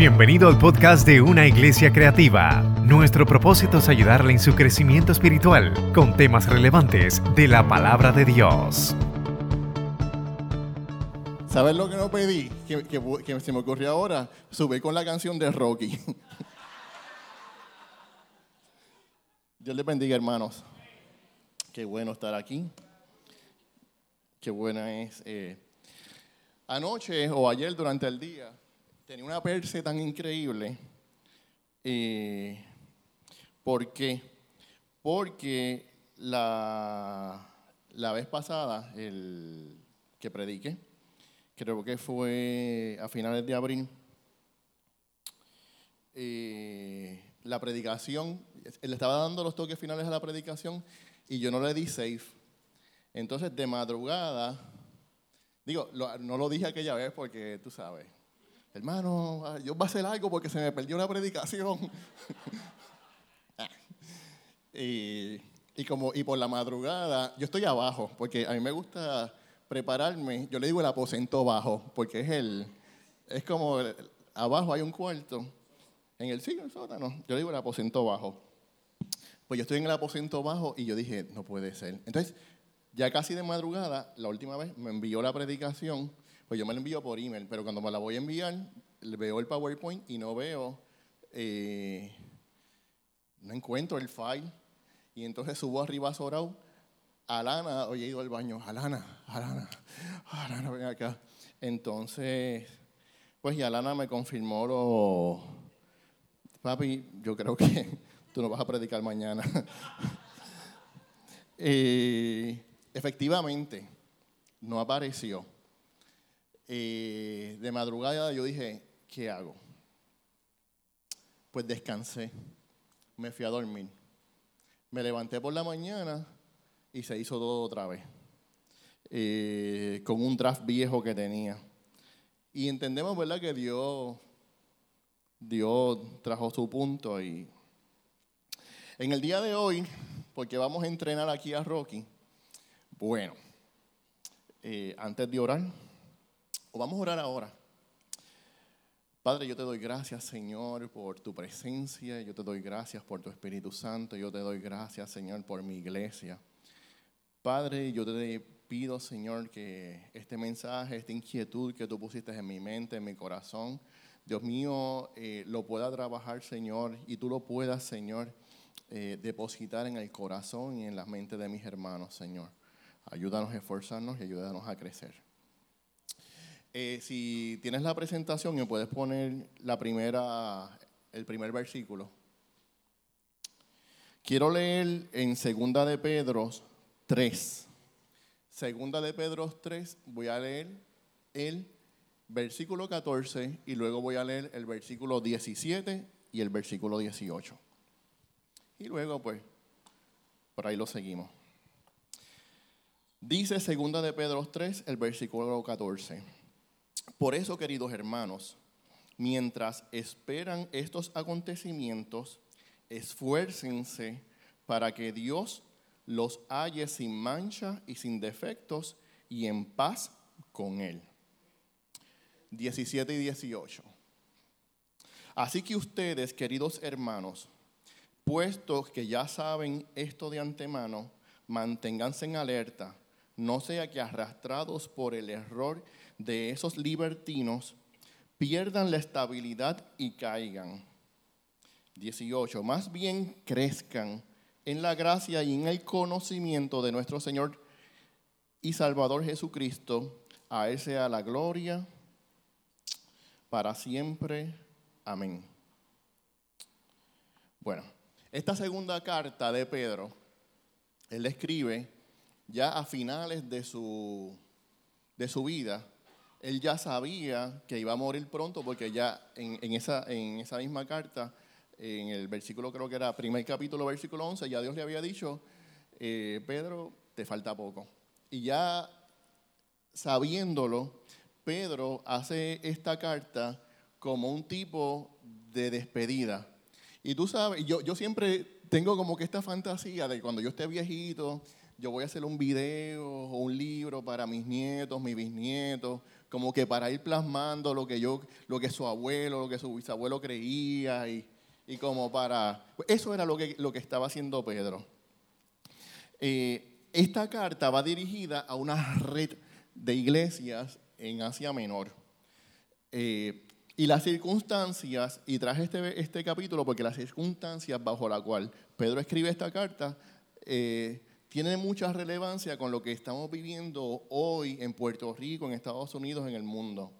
Bienvenido al podcast de Una Iglesia Creativa. Nuestro propósito es ayudarle en su crecimiento espiritual con temas relevantes de la palabra de Dios. ¿Sabes lo que no pedí? Que, se me ocurrió ahora. Subir con la canción de Rocky. Dios les bendiga, hermanos. Qué bueno estar aquí. Qué buena es. eh. Anoche o ayer durante el día tenía una perse tan increíble. ¿Por qué? Porque la, la vez pasada, el que prediqué, creo que fue a finales de abril, eh, la predicación, él estaba dando los toques finales a la predicación y yo no le di safe. Entonces, de madrugada, digo, no lo dije aquella vez porque tú sabes, hermano, yo voy a hacer algo porque se me perdió la predicación. y, como, y por la madrugada, yo estoy abajo porque a mí me gusta prepararme, yo le digo el aposento bajo, porque es el, es como, abajo hay un cuarto, en el en el sótano, yo le digo el aposento bajo. Pues yo estoy en el aposento bajo y yo dije, no puede ser. Entonces, ya casi de madrugada, la última vez me envió la predicación, pues yo me la envío por email, pero cuando me la voy a enviar, veo el PowerPoint y no veo, eh, no encuentro el file. Y entonces subo arriba a Sorao, Alana, oye, he ido al baño, Alana, Alana, Alana, ven acá. Entonces, pues y Alana me confirmó lo, papi, yo creo que tú no vas a predicar mañana. Eh, efectivamente, no apareció. De madrugada yo dije, ¿qué hago? Pues descansé, me fui a dormir. Me levanté por la mañana y se hizo todo otra vez, eh, con un draft viejo que tenía. Y entendemos, ¿verdad?, que Dios, Dios trajo su punto y en el día de hoy, porque vamos a entrenar aquí a Rocky, bueno, eh, antes de orar, o vamos a orar ahora. Padre, yo te doy gracias, Señor, por tu presencia, yo te doy gracias por tu Espíritu Santo, yo te doy gracias, Señor, por mi iglesia. Padre, yo te pido, Señor, que este mensaje, esta inquietud que tú pusiste en mi mente, en mi corazón, Dios mío, eh, lo pueda trabajar, Señor, y tú lo puedas, Señor, eh, depositar en el corazón y en la mente de mis hermanos, Señor. Ayúdanos a esforzarnos y ayúdanos a crecer. Eh, si tienes la presentación, me puedes poner el primer versículo. Quiero leer en Segunda de Pedro 3. Segunda de Pedro 3, voy a leer el versículo 14 y luego voy a leer el versículo 17 y el versículo 18. Y luego, pues, por ahí lo seguimos. Dice segunda de Pedro 3, el versículo 14. Por eso, queridos hermanos, mientras esperan estos acontecimientos, esfuércense para que Dios los halle sin mancha y sin defectos y en paz con Él. 17 y 18. Así que ustedes, queridos hermanos, puestos que ya saben esto de antemano, manténganse en alerta, no sea que arrastrados por el error de esos libertinos, pierdan la estabilidad y caigan. 18. Más bien crezcan en la gracia y en el conocimiento de nuestro Señor y Salvador Jesucristo. A Él sea la gloria para siempre. Amén. Bueno, esta segunda carta de Pedro, él escribe ya a finales de su, de su vida. Él ya sabía que iba a morir pronto porque ya en, en esa, en esa misma carta, en el versículo creo que era primer capítulo, versículo 11, ya Dios le había dicho, eh, Pedro, te falta poco. Y ya sabiéndolo, Pedro hace esta carta como un tipo de despedida. Y tú sabes, yo, yo siempre tengo como que esta fantasía de cuando yo esté viejito, yo voy a hacer un video o un libro para mis nietos, mis bisnietos, como que para ir plasmando lo que yo, lo que su abuelo, lo que su bisabuelo creía y, como para... Eso era lo que, lo que estaba haciendo Pedro. Eh, esta carta va dirigida a una red de iglesias en Asia Menor. Eh, y las circunstancias, y traje este, este capítulo porque las circunstancias bajo la cual Pedro escribe esta carta eh, tienen mucha relevancia con lo que estamos viviendo hoy en Puerto Rico, en Estados Unidos, en el mundo.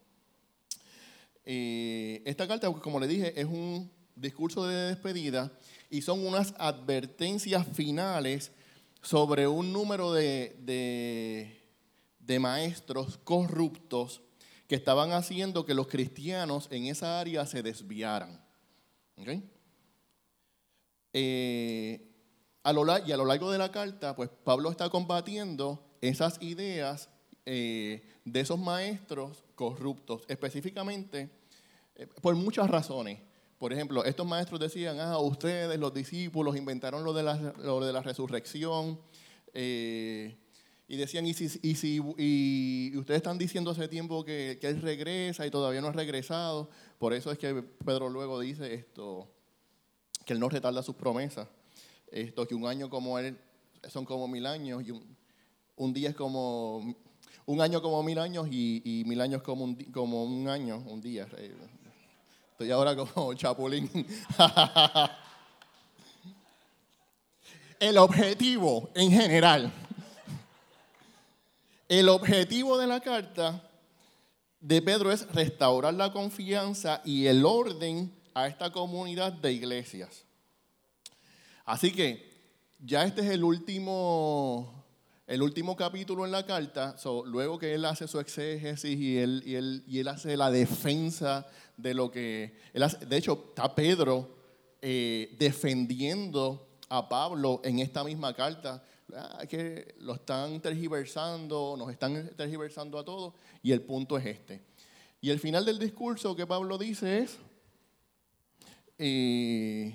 Eh, esta carta, como le dije, es un discurso de despedida y son unas advertencias finales sobre un número de, de maestros corruptos que estaban haciendo que los cristianos en esa área se desviaran. Eh, a lo, y a lo largo de la carta, pues Pablo está combatiendo esas ideas eh, de esos maestros corruptos, específicamente eh, por muchas razones. Por ejemplo, estos maestros decían, ah, ustedes, los discípulos, inventaron lo de la, resurrección. Y decían, ¿y si, ustedes están diciendo hace tiempo que, Él regresa y todavía no ha regresado? Por eso es que Pedro luego dice esto, que Él no retarda sus promesas. Esto, que un año como Él son como mil años y un, día es como, un año como mil años y, y mil años como un, como un año, un día. Estoy ahora como chapulín. El objetivo en general el objetivo de la carta de Pedro es restaurar la confianza y el orden a esta comunidad de iglesias. Así que ya este es el último, el último capítulo en la carta. luego que él hace su exégesis y él, y él, y él hace la defensa de lo que... de hecho, está Pedro eh, defendiendo a Pablo en esta misma carta Ah, que lo están tergiversando, nos están tergiversando a todos, y el punto es este. Y el final del discurso que Pablo dice es, eh,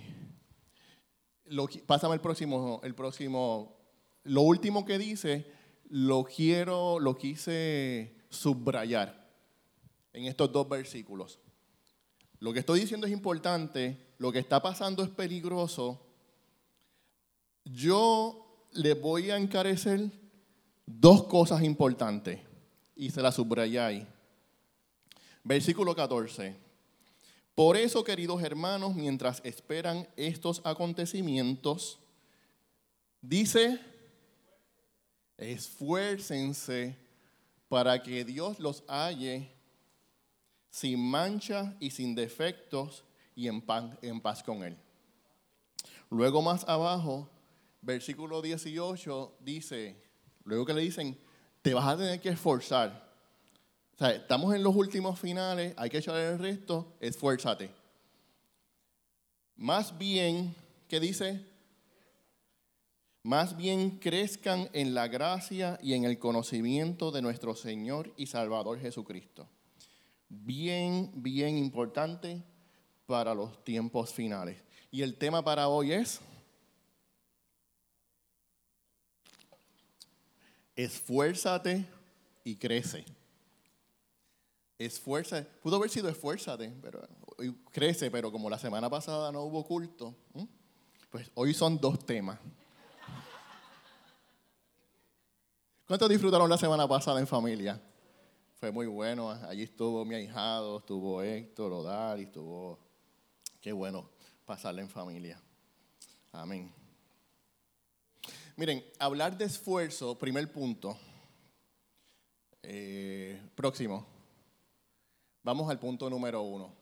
lo, pásame el próximo, el próximo, lo último que dice, lo quiero, lo quise subrayar en estos dos versículos. Lo que estoy diciendo es importante, lo que está pasando es peligroso. Yo le voy a encarecer dos cosas importantes y se las subrayáis. Versículo 14. Por eso, queridos hermanos, mientras esperan estos acontecimientos, dice, esfuércense para que Dios los halle sin mancha y sin defectos y en paz, en paz con Él. Luego más abajo versículo 18 dice, luego que le dicen, te vas a tener que esforzar. O sea, estamos en los últimos finales, hay que echar el resto, esfuérzate. Más bien, ¿qué dice? Más bien crezcan en la gracia y en el conocimiento de nuestro Señor y Salvador Jesucristo. Bien, bien importante para los tiempos finales. Y el tema para hoy es... esfuérzate y crece. Esfuerza, pudo haber sido esfuérzate, pero crece, pero como la semana pasada no hubo culto, pues hoy son dos temas. ¿Cuántos disfrutaron la semana pasada en familia? Fue muy bueno. Allí estuvo mi ahijado, estuvo Héctor, Odal, y estuvo. Qué bueno pasarla en familia. Amén. Miren, hablar de esfuerzo, primer punto. Eh, próximo. Vamos al punto número uno.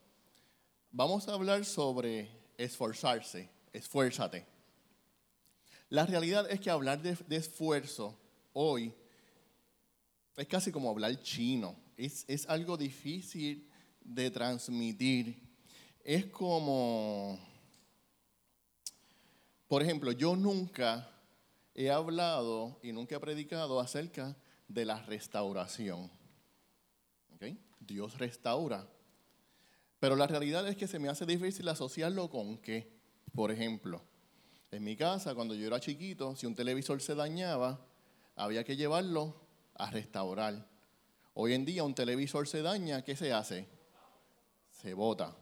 Vamos a hablar sobre esforzarse, esfuérzate. La realidad es que hablar de, esfuerzo hoy es casi como hablar chino. Es, es algo difícil de transmitir. Es como, por ejemplo, yo nunca he hablado y nunca he predicado acerca de la restauración. Dios restaura. Pero la realidad es que se me hace difícil asociarlo con qué. Por ejemplo, en mi casa, cuando yo era chiquito, si un televisor se dañaba, había que llevarlo a restaurar. Hoy en día un televisor se daña, ¿qué se hace? Se bota.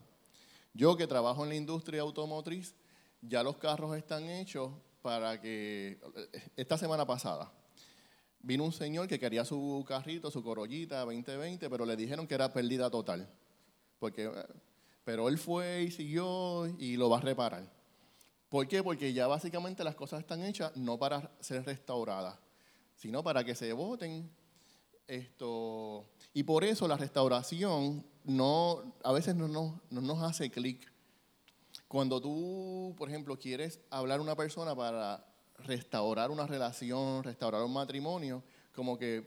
Yo que trabajo en la industria automotriz, ya los carros están hechos para que, esta semana pasada, vino un señor que quería su carrito, su corollita 2020, pero le dijeron que era pérdida total. Porque, pero él fue y siguió y lo va a reparar. ¿Por qué? Porque ya básicamente las cosas están hechas no para ser restauradas, sino para que se voten. Esto, y por eso la restauración no, a veces no, no nos hace clic. Cuando tú, por ejemplo, quieres hablar a una persona para restaurar una relación, restaurar un matrimonio, como que,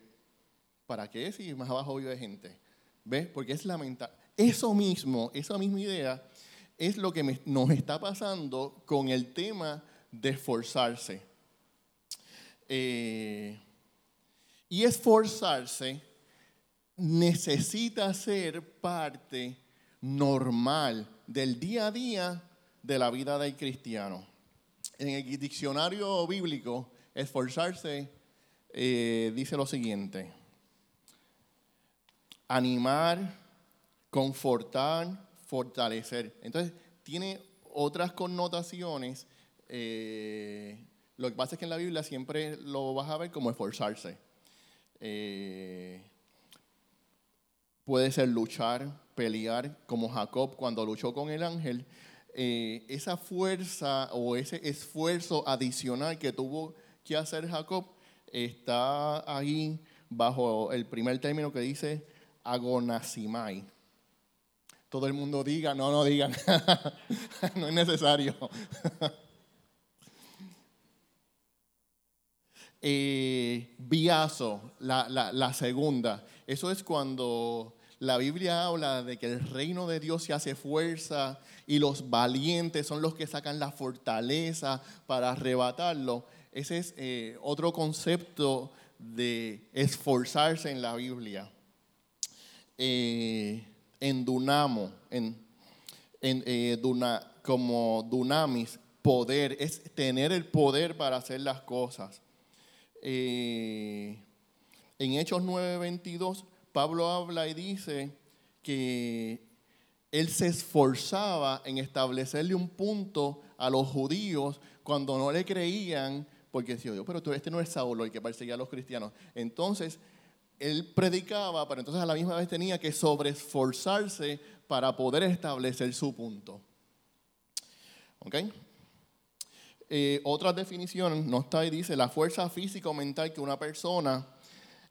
¿para qué si más abajo vive gente? ¿Ves? Porque es lamentable. Eso mismo, esa misma idea, es lo que nos está pasando con el tema de esforzarse. Eh, y esforzarse necesita ser parte normal del día a día de la vida del cristiano en el diccionario bíblico, esforzarse eh, dice lo siguiente. Animar, confortar, fortalecer. Entonces, tiene otras connotaciones. Eh, lo que pasa es que en la Biblia siempre lo vas a ver como esforzarse. Eh, puede ser luchar, pelear, como Jacob cuando luchó con el ángel eh, esa fuerza o ese esfuerzo adicional que tuvo que hacer Jacob está ahí bajo el primer término que dice agonasimai. Todo el mundo diga, no, no digan, no es necesario. eh, la, la segunda, eso es cuando la Biblia habla de que el reino de Dios se hace fuerza y los valientes son los que sacan la fortaleza para arrebatarlo. Ese es eh, otro concepto de esforzarse en la Biblia. Eh, en Dunamo, en, eh, como Dunamis, poder, es tener el poder para hacer las cosas. en Hechos 9:22 Pablo habla y dice que él se esforzaba en establecerle un punto a los judíos cuando no le creían, porque decía, pero tú, este no es Saulo el que perseguía a los cristianos. Entonces, él predicaba, pero entonces a la misma vez tenía que sobreesforzarse para poder establecer su punto. ¿Ok? Eh, otras definiciones, no está ahí, dice, la fuerza física o mental que una persona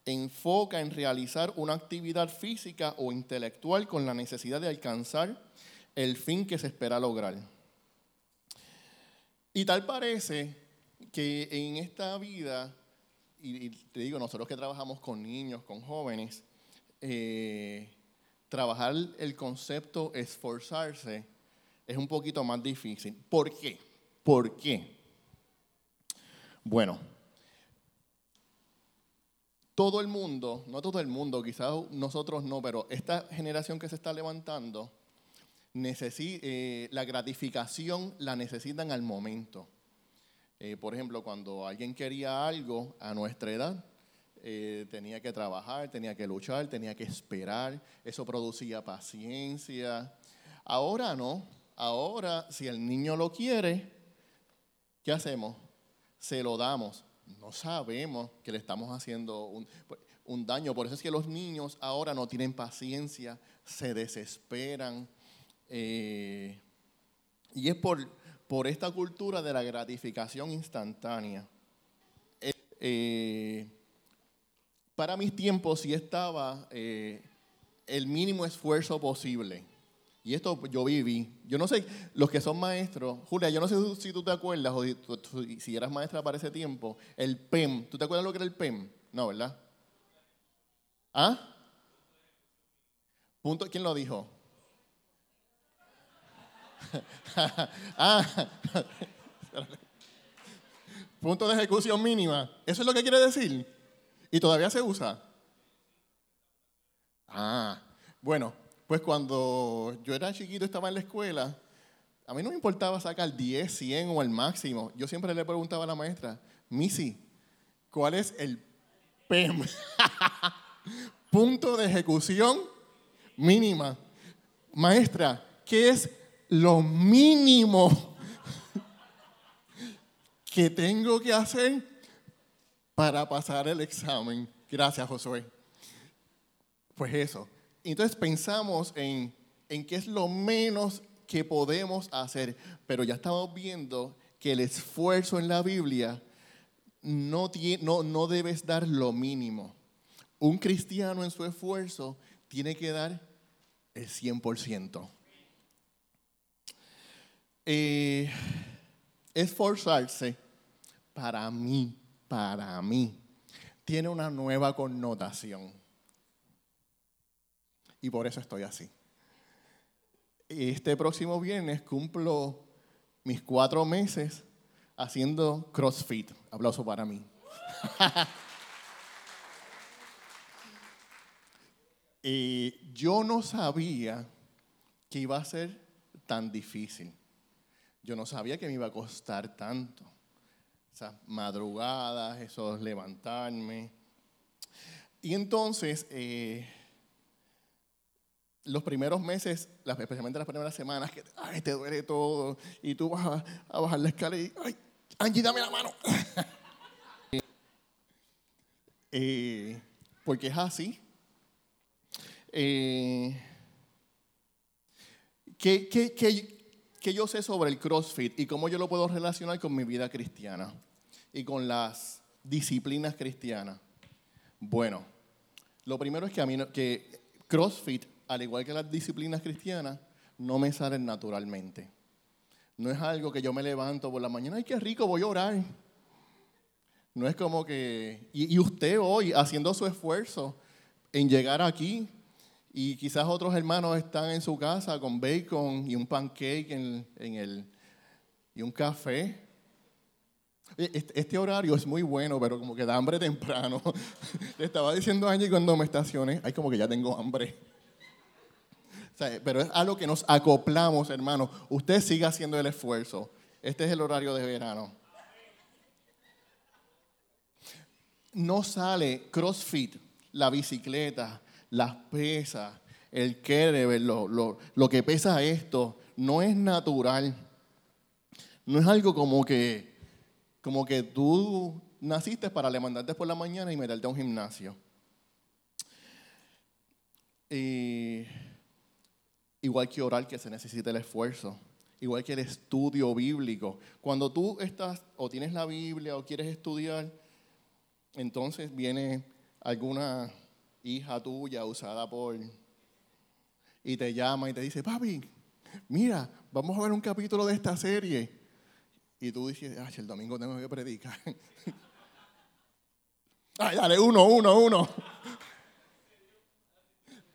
enfoca en realizar una actividad física o intelectual con la necesidad de alcanzar el fin que se espera lograr. Y tal parece que en esta vida, y, te digo, nosotros que trabajamos con niños, con jóvenes, eh, trabajar el concepto esforzarse es un poquito más difícil. ¿Por qué? ¿Por qué? Bueno, todo el mundo, no todo el mundo, quizás nosotros no, pero esta generación que se está levantando, eh, la gratificación la necesitan al momento. Eh, por ejemplo, cuando alguien quería algo a nuestra edad, eh, tenía que trabajar, tenía que luchar, tenía que esperar, eso producía paciencia. Ahora no, ahora si el niño lo quiere, ¿qué hacemos? Se lo damos no sabemos que le estamos haciendo un, daño. Por eso es que los niños ahora no tienen paciencia, se desesperan. Eh, y es por, por esta cultura de la gratificación instantánea. Eh, eh, para mis tiempos sí estaba el mínimo esfuerzo posible. Y esto yo viví. Yo no sé, los que son maestros, Julia, yo no sé si tú te acuerdas o si eras maestra para ese tiempo, el PEM. ¿Tú te acuerdas lo que era el PEM? No, ¿verdad? ¿Ah? Punto, ¿Quién lo dijo? ah, punto de ejecución mínima. ¿Eso es lo que quiere decir? ¿Y todavía se usa? Ah, bueno, pues cuando yo era chiquito, estaba en la escuela, a mí no me importaba sacar 10, 100 o el máximo. Yo siempre le preguntaba a la maestra, Missy, ¿cuál es el PEM? punto de ejecución mínima. Maestra, ¿qué es lo mínimo que tengo que hacer para pasar el examen? Gracias, Josué. Pues eso. Entonces pensamos en, en qué es lo menos que podemos hacer, pero ya estamos viendo que el esfuerzo en la Biblia no, no, no debes dar lo mínimo. Un cristiano en su esfuerzo tiene que dar el 100%. Eh, esforzarse, para mí, para mí, tiene una nueva connotación. Y por eso estoy así. Este próximo viernes cumplo mis cuatro meses haciendo CrossFit. Aplauso para mí. y yo no sabía que iba a ser tan difícil. Yo no sabía que me iba a costar tanto. Esas madrugadas, esos levantarme. Y entonces, eh, los primeros meses, especialmente las primeras semanas, que ay, te duele todo y tú vas a, bajar la escalera y, ay, Angie, dame la mano. Eh, porque es así. Eh, ¿qué, qué yo sé sobre el CrossFit y cómo yo lo puedo relacionar con mi vida cristiana y con las disciplinas cristianas? Bueno, lo primero es que a mí que CrossFit al igual que las disciplinas cristianas, no me salen naturalmente. No es algo que yo me levanto por la mañana, ay, qué rico, voy a orar. No es como que, y, usted hoy haciendo su esfuerzo en llegar aquí, y quizás otros hermanos están en su casa con bacon y un pancake en, el, y un café. Este, este, horario es muy bueno, pero como que da hambre temprano. Le estaba diciendo a Angie cuando me estacioné, ay, como que ya tengo hambre pero es algo que nos acoplamos, hermano. Usted siga haciendo el esfuerzo. Este es el horario de verano. No sale CrossFit, la bicicleta, las pesas, el kettlebell, lo, lo, lo que pesa esto, no es natural. No es algo como que, como que tú naciste para levantarte por la mañana y meterte a un gimnasio. Y igual que orar que se necesita el esfuerzo, igual que el estudio bíblico. Cuando tú estás o tienes la Biblia o quieres estudiar, entonces viene alguna hija tuya usada por y te llama y te dice, papi, mira, vamos a ver un capítulo de esta serie. Y tú dices, ay, el domingo tengo que predicar. ay, dale, uno, uno, uno.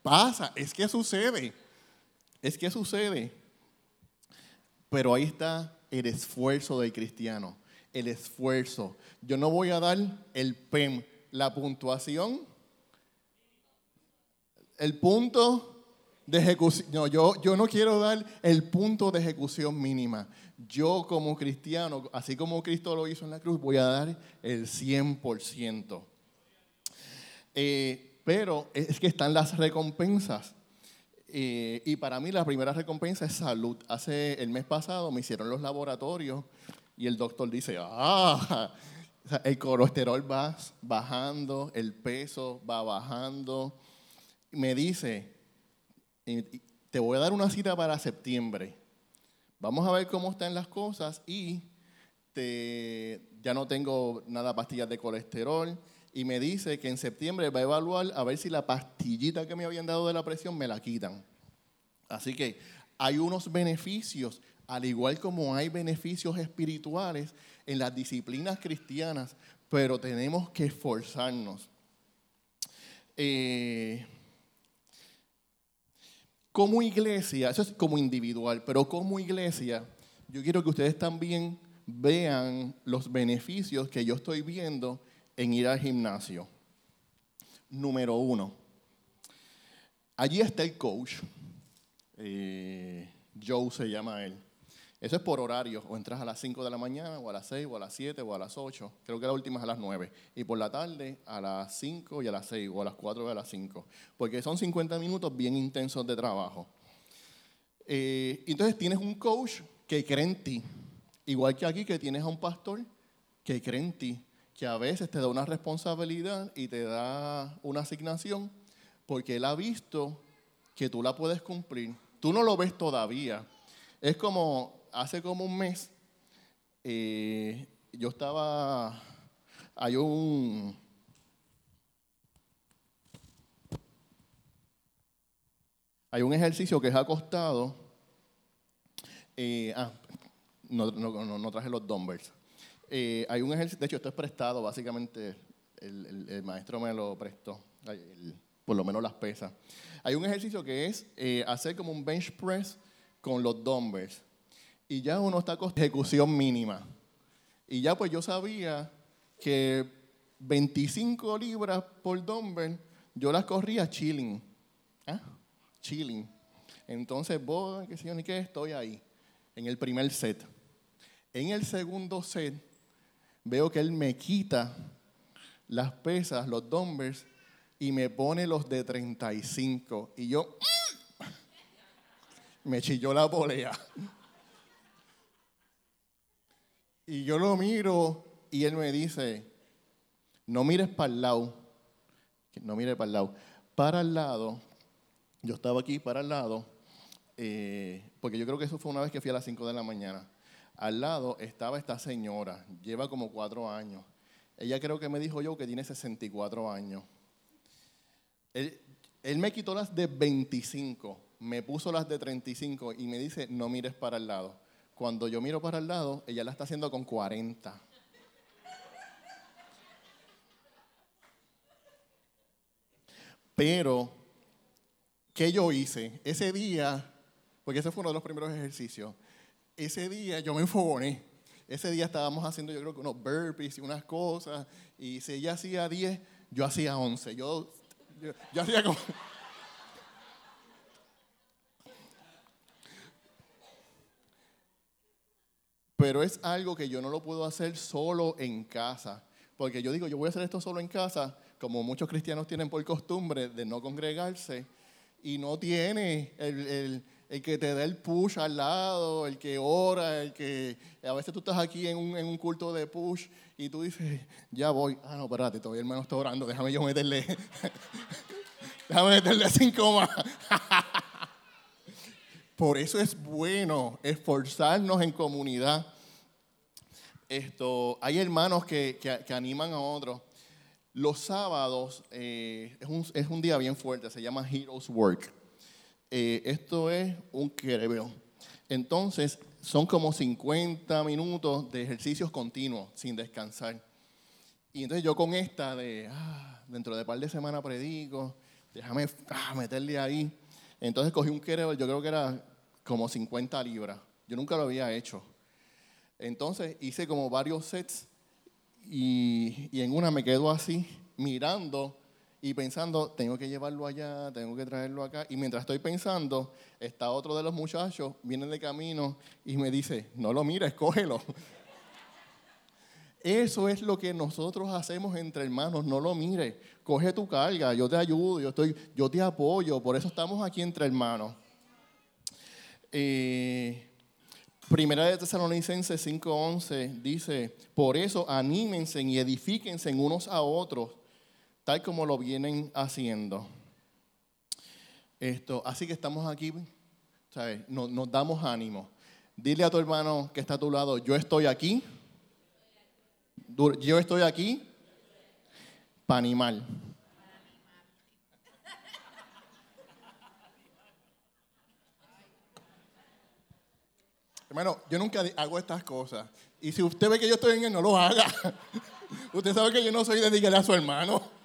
Pasa, es que sucede. Es que sucede. Pero ahí está el esfuerzo del cristiano. El esfuerzo. Yo no voy a dar el PEM, la puntuación, el punto de ejecución. No, yo, yo no quiero dar el punto de ejecución mínima. Yo como cristiano, así como Cristo lo hizo en la cruz, voy a dar el 100%. Eh, pero es que están las recompensas. Eh, y para mí la primera recompensa es salud. Hace el mes pasado me hicieron los laboratorios y el doctor dice, ah, el colesterol va bajando, el peso va bajando. Me dice, te voy a dar una cita para septiembre. Vamos a ver cómo están las cosas y te, ya no tengo nada pastillas de colesterol. Y me dice que en septiembre va a evaluar a ver si la pastillita que me habían dado de la presión me la quitan. Así que hay unos beneficios, al igual como hay beneficios espirituales en las disciplinas cristianas, pero tenemos que esforzarnos. Eh, como iglesia, eso es como individual, pero como iglesia, yo quiero que ustedes también vean los beneficios que yo estoy viendo en ir al gimnasio. Número uno, allí está el coach, eh, Joe se llama él. Eso es por horario, o entras a las 5 de la mañana, o a las 6, o a las 7, o a las 8. Creo que la última es a las 9. Y por la tarde a las 5 y a las 6, o a las 4 y a las 5. Porque son 50 minutos bien intensos de trabajo. Eh, entonces tienes un coach que cree en ti. Igual que aquí que tienes a un pastor que cree en ti, que a veces te da una responsabilidad y te da una asignación, porque él ha visto que tú la puedes cumplir. Tú no lo ves todavía. Es como hace como un mes, eh, yo estaba, hay un, hay un ejercicio que es acostado, eh, ah, no, traje los dumbbells. Eh, hay un ejercicio, de hecho esto es prestado, básicamente el, maestro me lo prestó, por lo menos las pesas. Hay un ejercicio que es hacer como un bench press con los dumbbells y ya uno está con ejecución mínima. Y ya pues yo sabía que 25 libras por dumbbell yo las corría chilling. ¿Ah? Chilling. Entonces, vos, qué sé yo, ni qué, estoy ahí, en el primer set. En el segundo set, veo que él me quita las pesas, los dumbbells, y me pone los de 35. Y yo, me chilló la polea. Y yo lo miro y él me dice, no mires para el lado, no mires para el lado, para el lado, yo estaba aquí para el lado, eh, porque yo creo que eso fue una vez que fui a las 5 de la mañana. Al lado estaba esta señora, lleva como cuatro años. Ella creo que me dijo yo que tiene 64 años. Él, me quitó las de 25, me puso las de 35 y me dice, no mires para el lado. Cuando yo miro para el lado, ella la está haciendo con 40. Pero, ¿qué yo hice? Ese día, porque ese fue uno de los primeros ejercicios, ese día yo me enfogoné. Ese día estábamos haciendo, yo creo que unos burpees y unas cosas, y si ella hacía 10, yo hacía 11. Yo, yo, yo hacía como... pero es algo que yo no lo puedo hacer solo en casa. Porque yo digo, yo voy a hacer esto solo en casa, como muchos cristianos tienen por costumbre de no congregarse, y no tiene el, que te da el push al lado, el que ora, el que a veces tú estás aquí en un, en un culto de push y tú dices, ya voy. Ah, no, espérate, todavía el hermano está orando, déjame yo meterle, déjame meterle cinco más. Por eso es bueno esforzarnos en comunidad. Esto, hay hermanos que, animan a otros. Los sábados eh, es, un, día bien fuerte, se llama Heroes Work. Eh, esto es un quereo. Entonces, son como 50 minutos de ejercicios continuos, sin descansar. Y entonces yo con esta de, ah, dentro de un par de semanas predico, déjame ah, meterle ahí. Entonces cogí un kettlebell, yo creo que era como 50 libras. Yo nunca lo había hecho. Entonces hice como varios sets y, en una me quedo así mirando y pensando, tengo que llevarlo allá, tengo que traerlo acá. Y mientras estoy pensando, está otro de los muchachos, viene de camino y me dice, no lo mires, cógelo. Eso es lo que nosotros hacemos entre hermanos, no lo mires, coge tu carga, yo te ayudo, yo, estoy, yo te apoyo, por eso estamos aquí entre hermanos. Eh, Primera de Tesalonicenses 5:11 dice, por eso anímense y edifíquense unos a otros, tal como lo vienen haciendo. Esto, así que estamos aquí, Nos, nos damos ánimo. Dile a tu hermano que está a tu lado, yo estoy aquí, yo estoy aquí para animar. Hermano, yo nunca hago estas cosas. Y si usted ve que yo estoy en él, no lo haga. usted sabe que yo no soy de a su hermano.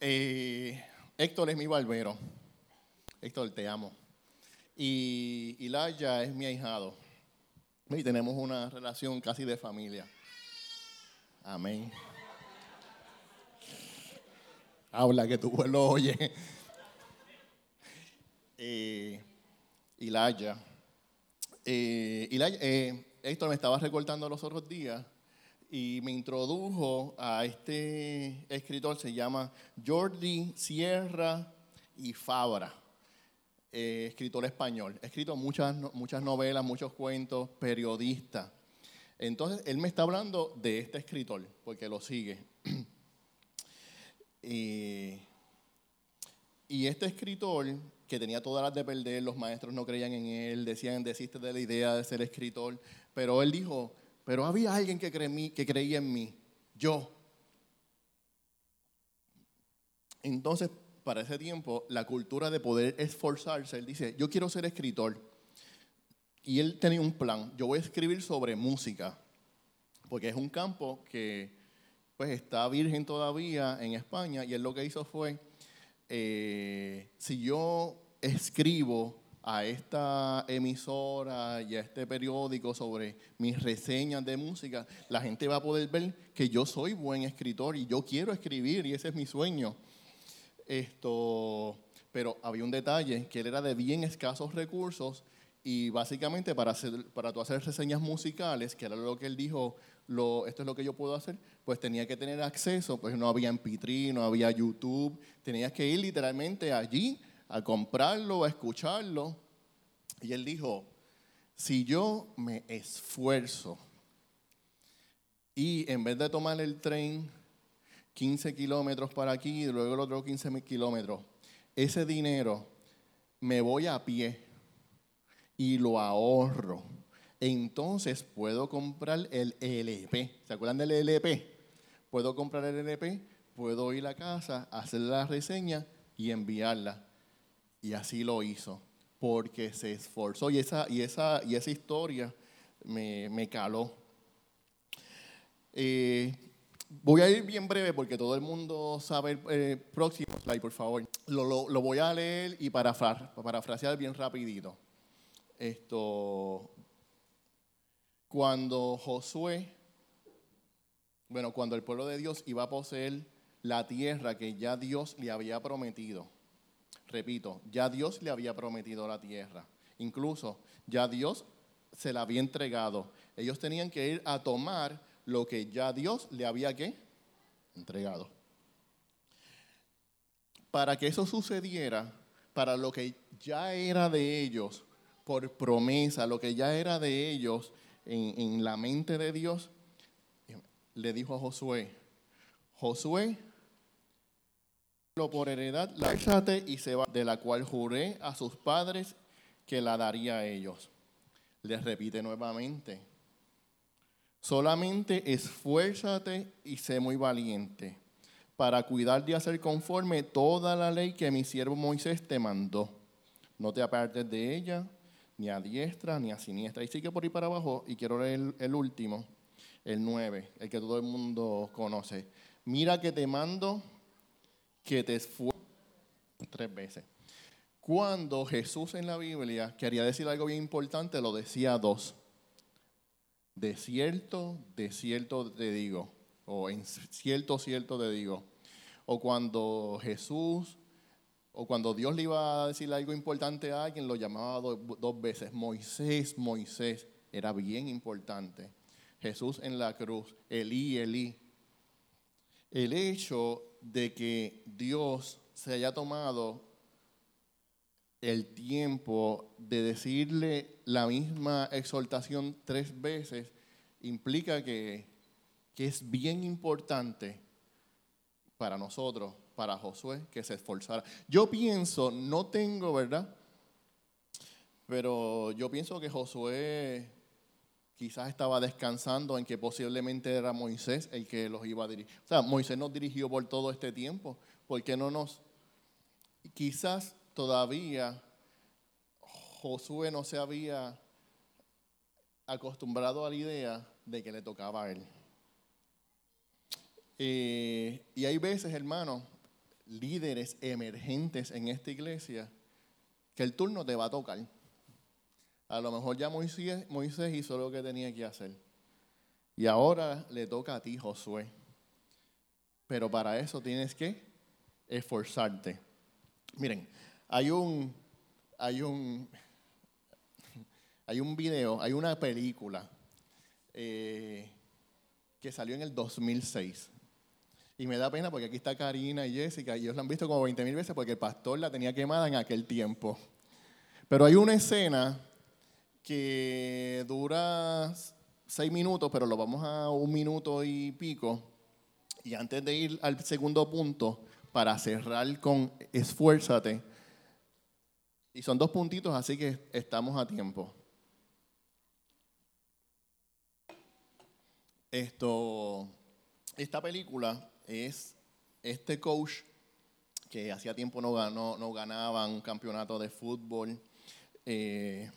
Eh, Héctor es mi barbero. Héctor, te amo. Y, y es mi ahijado. Y tenemos una relación casi de familia. Amén. Habla que tu pueblo oye. Eh, Ilaya. Eh, eh, Héctor me estaba recortando los otros días y me introdujo a este escritor, se llama Jordi Sierra y Fabra, eh, escritor español. Ha escrito muchas, muchas novelas, muchos cuentos, periodista. Entonces, él me está hablando de este escritor, porque lo sigue. y, y este escritor, que tenía todas las de perder, los maestros no creían en él, decían, desiste de la idea de ser escritor, pero él dijo, pero había alguien que, que creía en mí, yo. Entonces, para ese tiempo, la cultura de poder esforzarse, él dice, yo quiero ser escritor. Y él tenía un plan, yo voy a escribir sobre música, porque es un campo que pues está virgen todavía en España, y él lo que hizo fue, eh, si yo escribo a esta emisora y a este periódico sobre mis reseñas de música, la gente va a poder ver que yo soy buen escritor y yo quiero escribir y ese es mi sueño. Esto, pero había un detalle, que él era de bien escasos recursos y básicamente para, hacer, para tú hacer reseñas musicales, que era lo que él dijo, lo, esto es lo que yo puedo hacer, pues tenía que tener acceso, pues no había MP3, no había YouTube, tenías que ir literalmente allí a comprarlo, a escucharlo. Y él dijo, si yo me esfuerzo y en vez de tomar el tren 15 kilómetros para aquí y luego el otro 15 kilómetros, ese dinero me voy a pie y lo ahorro. Entonces puedo comprar el LP. ¿Se acuerdan del LP? Puedo comprar el LP, puedo ir a casa, hacer la reseña y enviarla. Y así lo hizo, porque se esforzó. Y esa, y esa, y esa historia me, caló. Eh, voy a ir bien breve porque todo el mundo sabe el próximo slide, por favor. Lo, lo, voy a leer y parafrasear bien rapidito. Esto, cuando Josué, bueno, cuando el pueblo de Dios iba a poseer la tierra que ya Dios le había prometido, Repito, ya Dios le había prometido la tierra. Incluso ya Dios se la había entregado. Ellos tenían que ir a tomar lo que ya Dios le había ¿qué? entregado. Para que eso sucediera, para lo que ya era de ellos, por promesa, lo que ya era de ellos en, en la mente de Dios, le dijo a Josué, Josué, por heredad, la y se va, de la cual juré a sus padres que la daría a ellos. Les repite nuevamente, solamente esfuérzate y sé muy valiente para cuidar de hacer conforme toda la ley que mi siervo Moisés te mandó. No te apartes de ella, ni a diestra ni a siniestra. Y sigue por ahí para abajo, y quiero leer el, el último, el 9, el que todo el mundo conoce. Mira que te mando que te esfuerces tres veces. Cuando Jesús en la Biblia quería decir algo bien importante, lo decía dos. De cierto, de cierto te digo. O en cierto, cierto te digo. O cuando Jesús, o cuando Dios le iba a decir algo importante a alguien, lo llamaba dos veces. Moisés, Moisés. Era bien importante. Jesús en la cruz. Elí, Elí. El hecho de que Dios se haya tomado el tiempo de decirle la misma exhortación tres veces implica que, que es bien importante para nosotros, para Josué, que se esforzara. Yo pienso, no tengo, ¿verdad? Pero yo pienso que Josué quizás estaba descansando en que posiblemente era Moisés el que los iba a dirigir. O sea, Moisés nos dirigió por todo este tiempo. ¿Por qué no nos... Quizás todavía Josué no se había acostumbrado a la idea de que le tocaba a él. Eh, y hay veces, hermanos, líderes emergentes en esta iglesia, que el turno te va a tocar. A lo mejor ya Moisés, hizo lo que tenía que hacer. Y ahora le toca a ti, Josué. Pero para eso tienes que esforzarte. Miren, hay un, hay un, Hay un video, hay una película eh, que salió en el 2006. Y me da pena porque aquí está Karina y Jessica y ellos la han visto como 20 mil veces porque el pastor la tenía quemada en aquel tiempo. Pero hay una escena que dura seis minutos, pero lo vamos a un minuto y pico. Y antes de ir al segundo punto, para cerrar con esfuérzate, y son dos puntitos, así que estamos a tiempo. Esto, esta película es este coach que hacía tiempo no, ganaba un campeonato de fútbol. Eh,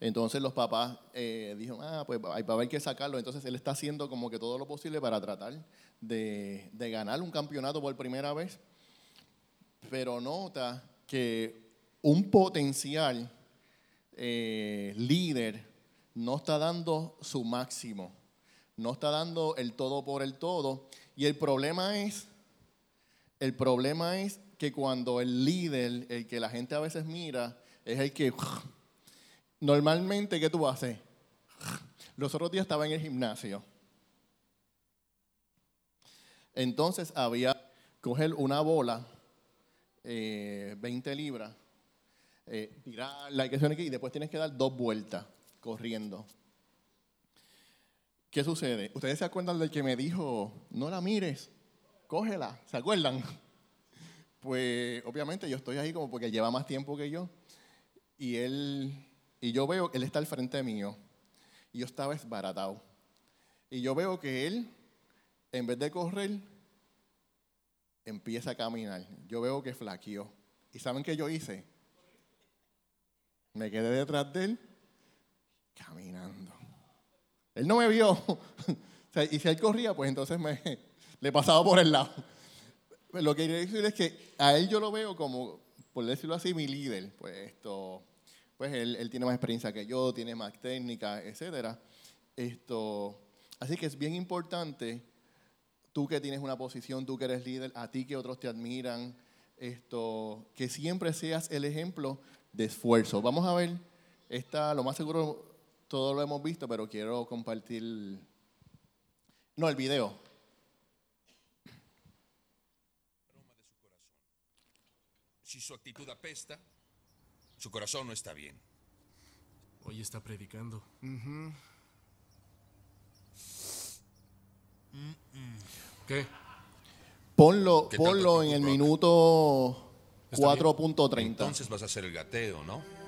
entonces los papás eh, dijeron, ah, pues hay para haber que sacarlo. Entonces él está haciendo como que todo lo posible para tratar de, ganar un campeonato por primera vez. Pero nota que un potencial eh, líder no está dando su máximo, no está dando el todo por el todo. Y el problema es, el problema es que cuando el líder, el que la gente a veces mira, es el que Normalmente, ¿qué tú haces? Los otros días estaba en el gimnasio. Entonces había coger una bola, 20 eh, libras, eh, tirarla y, y después tienes que dar dos vueltas corriendo. ¿Qué sucede? Ustedes se acuerdan del que me dijo, no la mires, cógela, ¿se acuerdan? Pues obviamente yo estoy ahí como porque lleva más tiempo que yo. Y él y yo veo, él está al frente mío. Y yo estaba esbaratado. Y yo veo que él, en vez de correr, empieza a caminar. Yo veo que flaqueó. ¿Y saben qué yo hice? Me quedé detrás de él, caminando. Él no me vio. y si él corría, pues entonces me, le pasaba por el lado. Lo que quiero decir es que a él yo lo veo como, por decirlo así, mi líder. Pues esto, pues él, tiene más experiencia que yo, tiene más técnica, etc. Esto, así que es bien importante, tú que tienes una posición, tú que eres líder, a ti que otros te admiran, esto, que siempre seas el ejemplo de esfuerzo. Vamos a ver, esta, lo más seguro todo lo hemos visto, pero quiero compartir, no, el video. Si su actitud apesta, su corazón no está bien. Hoy está predicando. ¿Qué? Ponlo, ponlo en el minuto 4.30. Entonces vas a hacer el gateo. ¡No!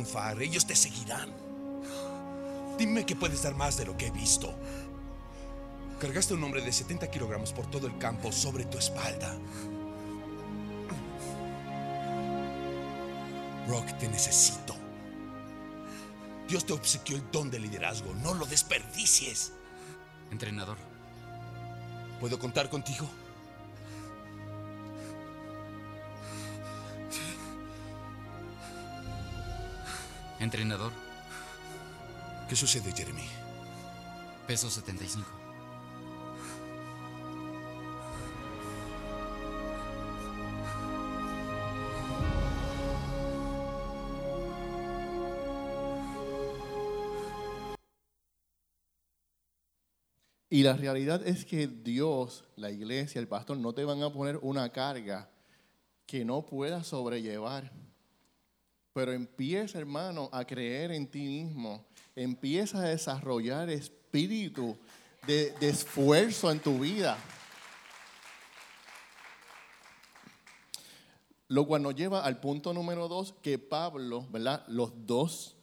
Triunfar, ellos te seguirán. Dime que puedes dar más de lo que he visto. Cargaste a un hombre de 70 kilogramos por todo el campo sobre tu espalda. Brock, te necesito. Dios te obsequió el don de liderazgo. No lo desperdicies. Entrenador. ¿Puedo contar contigo? Entrenador. ¿Qué sucede, Jeremy? Peso 75. Y la realidad es que Dios, la iglesia, el pastor, no te van a poner una carga que no puedas sobrellevar. Pero empieza, hermano, a creer en ti mismo. Empieza a desarrollar espíritu de, de esfuerzo en tu vida. Lo cual nos lleva al punto número dos, que Pablo, ¿verdad? Los dos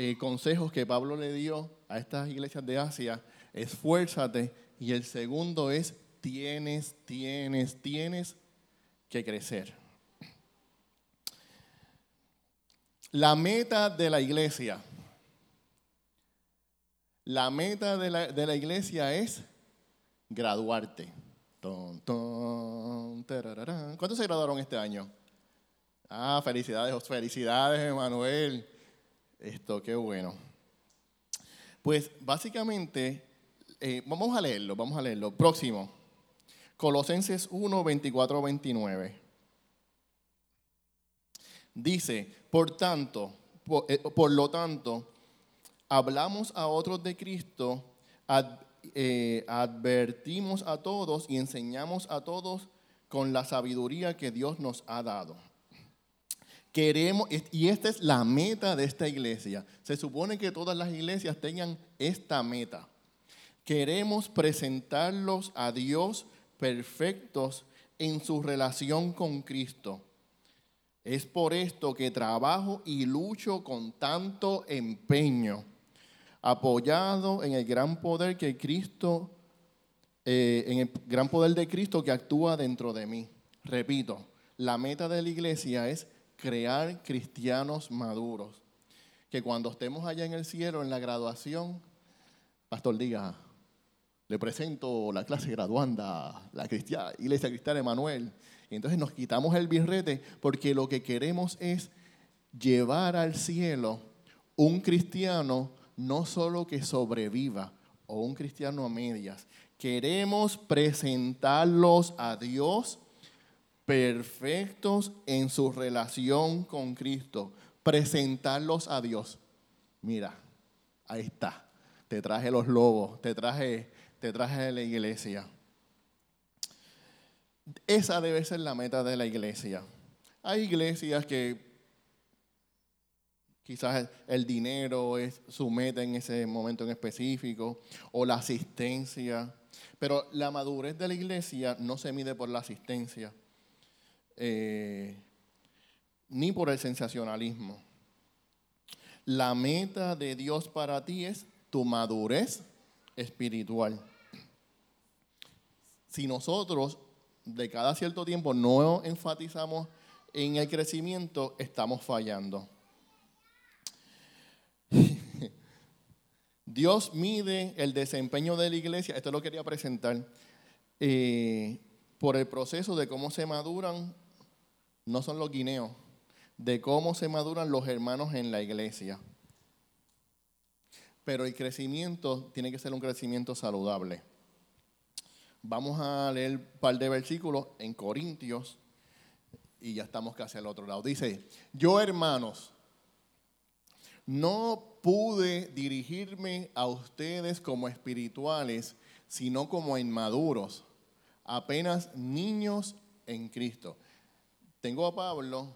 eh, consejos que Pablo le dio a estas iglesias de Asia, esfuérzate. Y el segundo es, tienes, tienes, tienes que crecer. La meta de la iglesia. La meta de la, iglesia es graduarte. ¿Cuántos se graduaron este año? Ah, felicidades, felicidades, Emanuel. Esto, qué bueno. Pues básicamente, eh, vamos a leerlo, vamos a leerlo. Próximo. Colosenses 1, 24, 29. Dice, por tanto, por, eh, por lo tanto, hablamos a otros de Cristo, eh, advertimos a todos y enseñamos a todos con la sabiduría que Dios nos ha dado. Queremos, y esta es la meta de esta iglesia. Se supone que todas las iglesias tengan esta meta. Queremos presentarlos a Dios perfectos en su relación con Cristo. Es por esto que trabajo y lucho con tanto empeño, apoyado en el gran poder que Cristo, eh, en el gran poder de Cristo que actúa dentro de mí. Repito, la meta de la iglesia es crear cristianos maduros. Que cuando estemos allá en el cielo, en la graduación, Pastor diga, le presento la clase graduanda, la Iglesia Cristiana Emanuel. Entonces nos quitamos el birrete porque lo que queremos es llevar al cielo un cristiano no solo que sobreviva o un cristiano a medias. Queremos presentarlos a Dios perfectos en su relación con Cristo. Presentarlos a Dios. Mira, ahí está. Te traje los lobos, te traje, te traje la iglesia. Esa debe ser la meta de la iglesia. Hay iglesias que quizás el dinero es su meta en ese momento en específico, o la asistencia, pero la madurez de la iglesia no se mide por la asistencia, eh, ni por el sensacionalismo. La meta de Dios para ti es tu madurez espiritual. Si nosotros de cada cierto tiempo no enfatizamos en el crecimiento, estamos fallando. Dios mide el desempeño de la iglesia, esto lo quería presentar, eh, por el proceso de cómo se maduran, no son los guineos, de cómo se maduran los hermanos en la iglesia. Pero el crecimiento tiene que ser un crecimiento saludable. Vamos a leer un par de versículos en Corintios y ya estamos casi al otro lado. Dice, yo hermanos, no pude dirigirme a ustedes como espirituales, sino como inmaduros, apenas niños en Cristo. Tengo a Pablo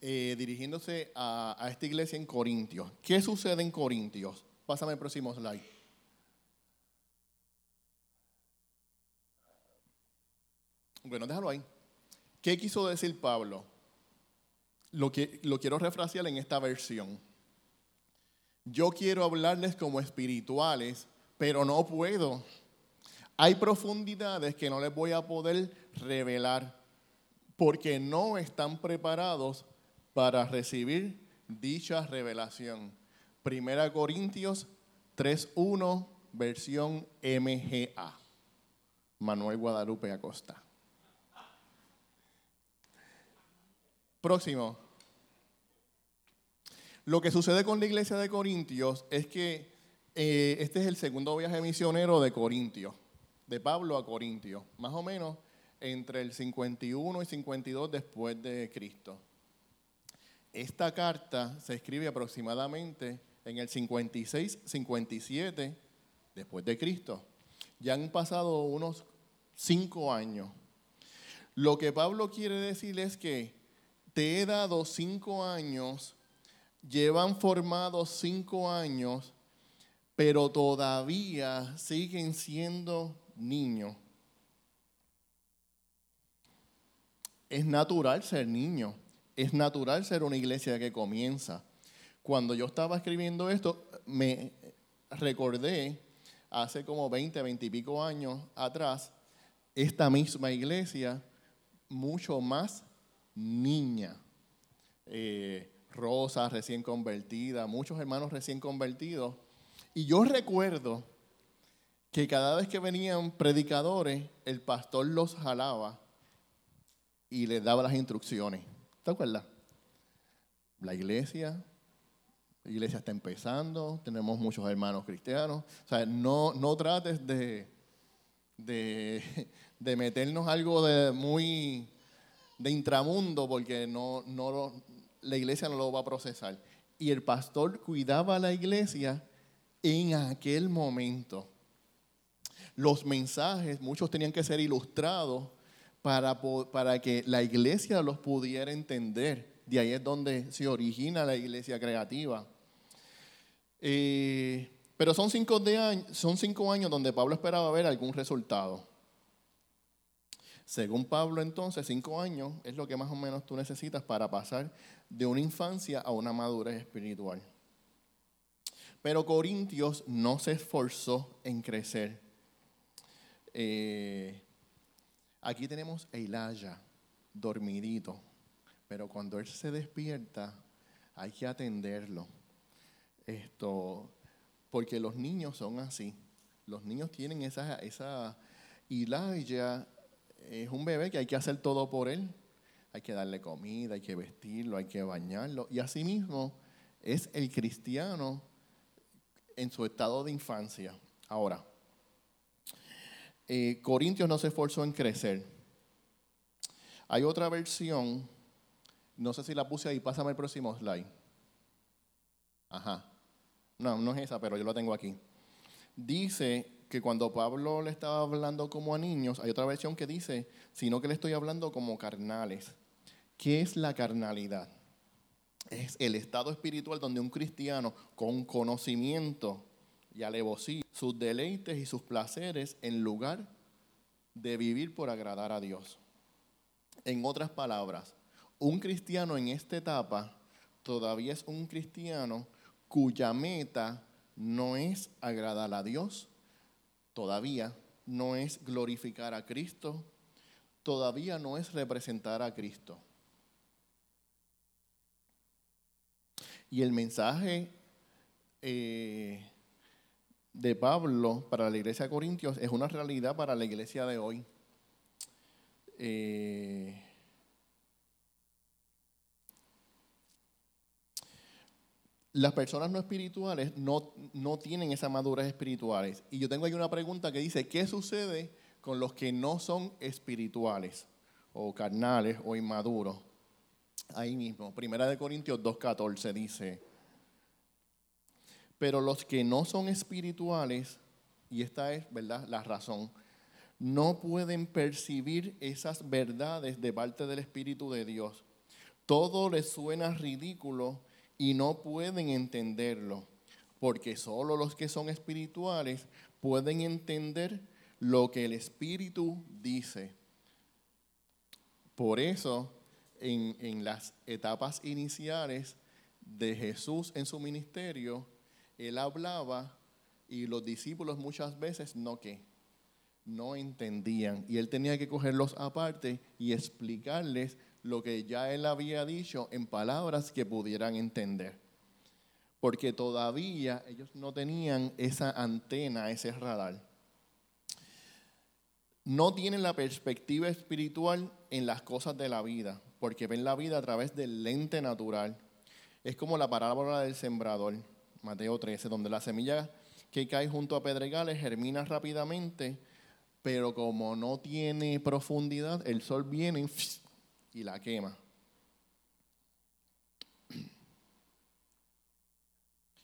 eh, dirigiéndose a, a esta iglesia en Corintios. ¿Qué sucede en Corintios? Pásame el próximo slide. Bueno, déjalo ahí. ¿Qué quiso decir Pablo? Lo, que, lo quiero refrasear en esta versión. Yo quiero hablarles como espirituales, pero no puedo. Hay profundidades que no les voy a poder revelar porque no están preparados para recibir dicha revelación. Primera Corintios 3.1, versión MGA. Manuel Guadalupe Acosta. Próximo. Lo que sucede con la iglesia de Corintios es que eh, este es el segundo viaje misionero de Corintios, de Pablo a Corintios, más o menos entre el 51 y 52 después de Cristo. Esta carta se escribe aproximadamente en el 56, 57 después de Cristo. Ya han pasado unos cinco años. Lo que Pablo quiere decir es que te he dado cinco años, llevan formados cinco años, pero todavía siguen siendo niños. Es natural ser niño, es natural ser una iglesia que comienza. Cuando yo estaba escribiendo esto, me recordé hace como 20, 20 y pico años atrás, esta misma iglesia, mucho más niña. Eh, Rosa recién convertida, muchos hermanos recién convertidos. Y yo recuerdo que cada vez que venían predicadores, el pastor los jalaba y les daba las instrucciones. ¿Te acuerdas? La iglesia, la iglesia está empezando, tenemos muchos hermanos cristianos. O sea, no, no trates de, de, de meternos algo de muy de intramundo porque no, no, la iglesia no lo va a procesar. Y el pastor cuidaba a la iglesia en aquel momento. Los mensajes, muchos tenían que ser ilustrados para, para que la iglesia los pudiera entender. De ahí es donde se origina la iglesia creativa. Eh, pero son cinco, de son cinco años donde Pablo esperaba ver algún resultado. Según Pablo, entonces, cinco años es lo que más o menos tú necesitas para pasar de una infancia a una madurez espiritual. Pero Corintios no se esforzó en crecer. Eh, aquí tenemos a Elijah, dormidito, pero cuando él se despierta, hay que atenderlo. Esto, porque los niños son así. Los niños tienen esa, esa es un bebé que hay que hacer todo por él. Hay que darle comida, hay que vestirlo, hay que bañarlo. Y asimismo es el cristiano en su estado de infancia. Ahora, eh, Corintios no se esforzó en crecer. Hay otra versión, no sé si la puse ahí, pásame el próximo slide. Ajá. No, no es esa, pero yo la tengo aquí. Dice que cuando Pablo le estaba hablando como a niños, hay otra versión que dice, sino que le estoy hablando como carnales. ¿Qué es la carnalidad? Es el estado espiritual donde un cristiano con conocimiento y alevosía, sus deleites y sus placeres en lugar de vivir por agradar a Dios. En otras palabras, un cristiano en esta etapa todavía es un cristiano cuya meta no es agradar a Dios, todavía no es glorificar a Cristo, todavía no es representar a Cristo. Y el mensaje eh, de Pablo para la iglesia de Corintios es una realidad para la iglesia de hoy. Eh, las personas no espirituales no, no tienen esas madurez espirituales. Y yo tengo ahí una pregunta que dice, ¿qué sucede con los que no son espirituales o carnales o inmaduros? Ahí mismo, Primera de Corintios 2.14 dice, pero los que no son espirituales, y esta es, ¿verdad?, la razón, no pueden percibir esas verdades de parte del Espíritu de Dios. Todo les suena ridículo y no pueden entenderlo, porque solo los que son espirituales pueden entender lo que el Espíritu dice. Por eso, en, las etapas iniciales de Jesús en su ministerio, él hablaba y los discípulos muchas veces no que no entendían y él tenía que cogerlos aparte y explicarles lo que ya él había dicho en palabras que pudieran entender. Porque todavía ellos no tenían esa antena, ese radar. No tienen la perspectiva espiritual en las cosas de la vida, porque ven la vida a través del lente natural. Es como la parábola del sembrador, Mateo 13, donde la semilla que cae junto a pedregales germina rápidamente, pero como no tiene profundidad, el sol viene y la quema.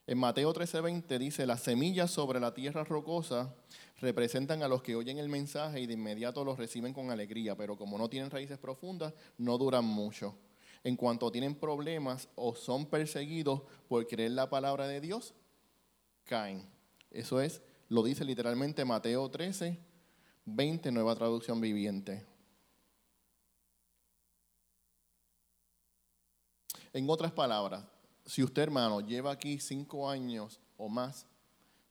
En Mateo 13:20 dice, las semillas sobre la tierra rocosa representan a los que oyen el mensaje y de inmediato los reciben con alegría, pero como no tienen raíces profundas, no duran mucho. en cuanto tienen problemas o son perseguidos por creer la palabra de Dios, caen. Eso es, lo dice literalmente Mateo 13, 20, nueva traducción viviente. En otras palabras, si usted hermano lleva aquí cinco años o más,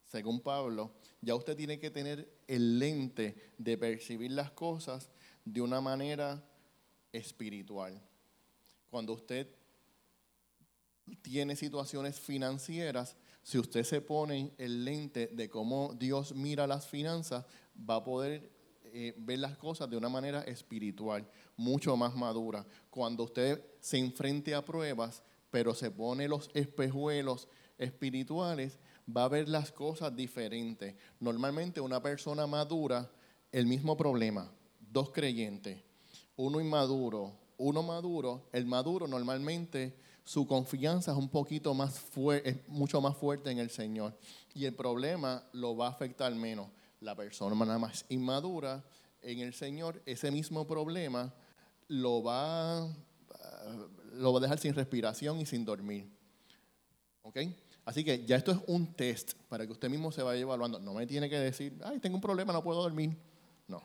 según Pablo, ya usted tiene que tener el lente de percibir las cosas de una manera espiritual. Cuando usted tiene situaciones financieras, si usted se pone el lente de cómo Dios mira las finanzas, va a poder eh, ver las cosas de una manera espiritual, mucho más madura. Cuando usted se enfrente a pruebas, pero se pone los espejuelos espirituales, va a ver las cosas diferentes. Normalmente una persona madura, el mismo problema, dos creyentes, uno inmaduro, uno maduro, el maduro normalmente su confianza es un poquito más fuerte, mucho más fuerte en el Señor. Y el problema lo va a afectar menos. La persona más inmadura en el Señor, ese mismo problema lo va, lo va a dejar sin respiración y sin dormir. ¿Ok? Así que ya esto es un test para que usted mismo se vaya evaluando. No me tiene que decir, ay, tengo un problema, no puedo dormir. No.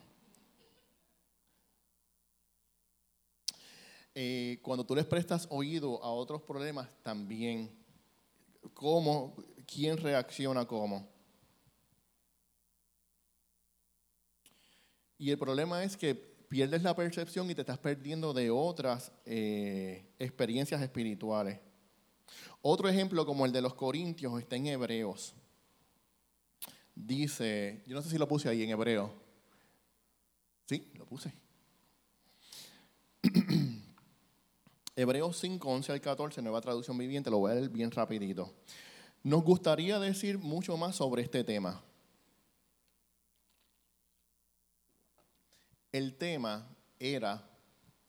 Eh, cuando tú les prestas oído a otros problemas, también, ¿cómo? ¿Quién reacciona cómo? Y el problema es que pierdes la percepción y te estás perdiendo de otras eh, experiencias espirituales. Otro ejemplo como el de los Corintios está en Hebreos. Dice, yo no sé si lo puse ahí en Hebreo. Sí, lo puse. Hebreos 5, 11 al 14, nueva traducción viviente, lo voy a leer bien rapidito. Nos gustaría decir mucho más sobre este tema. El tema era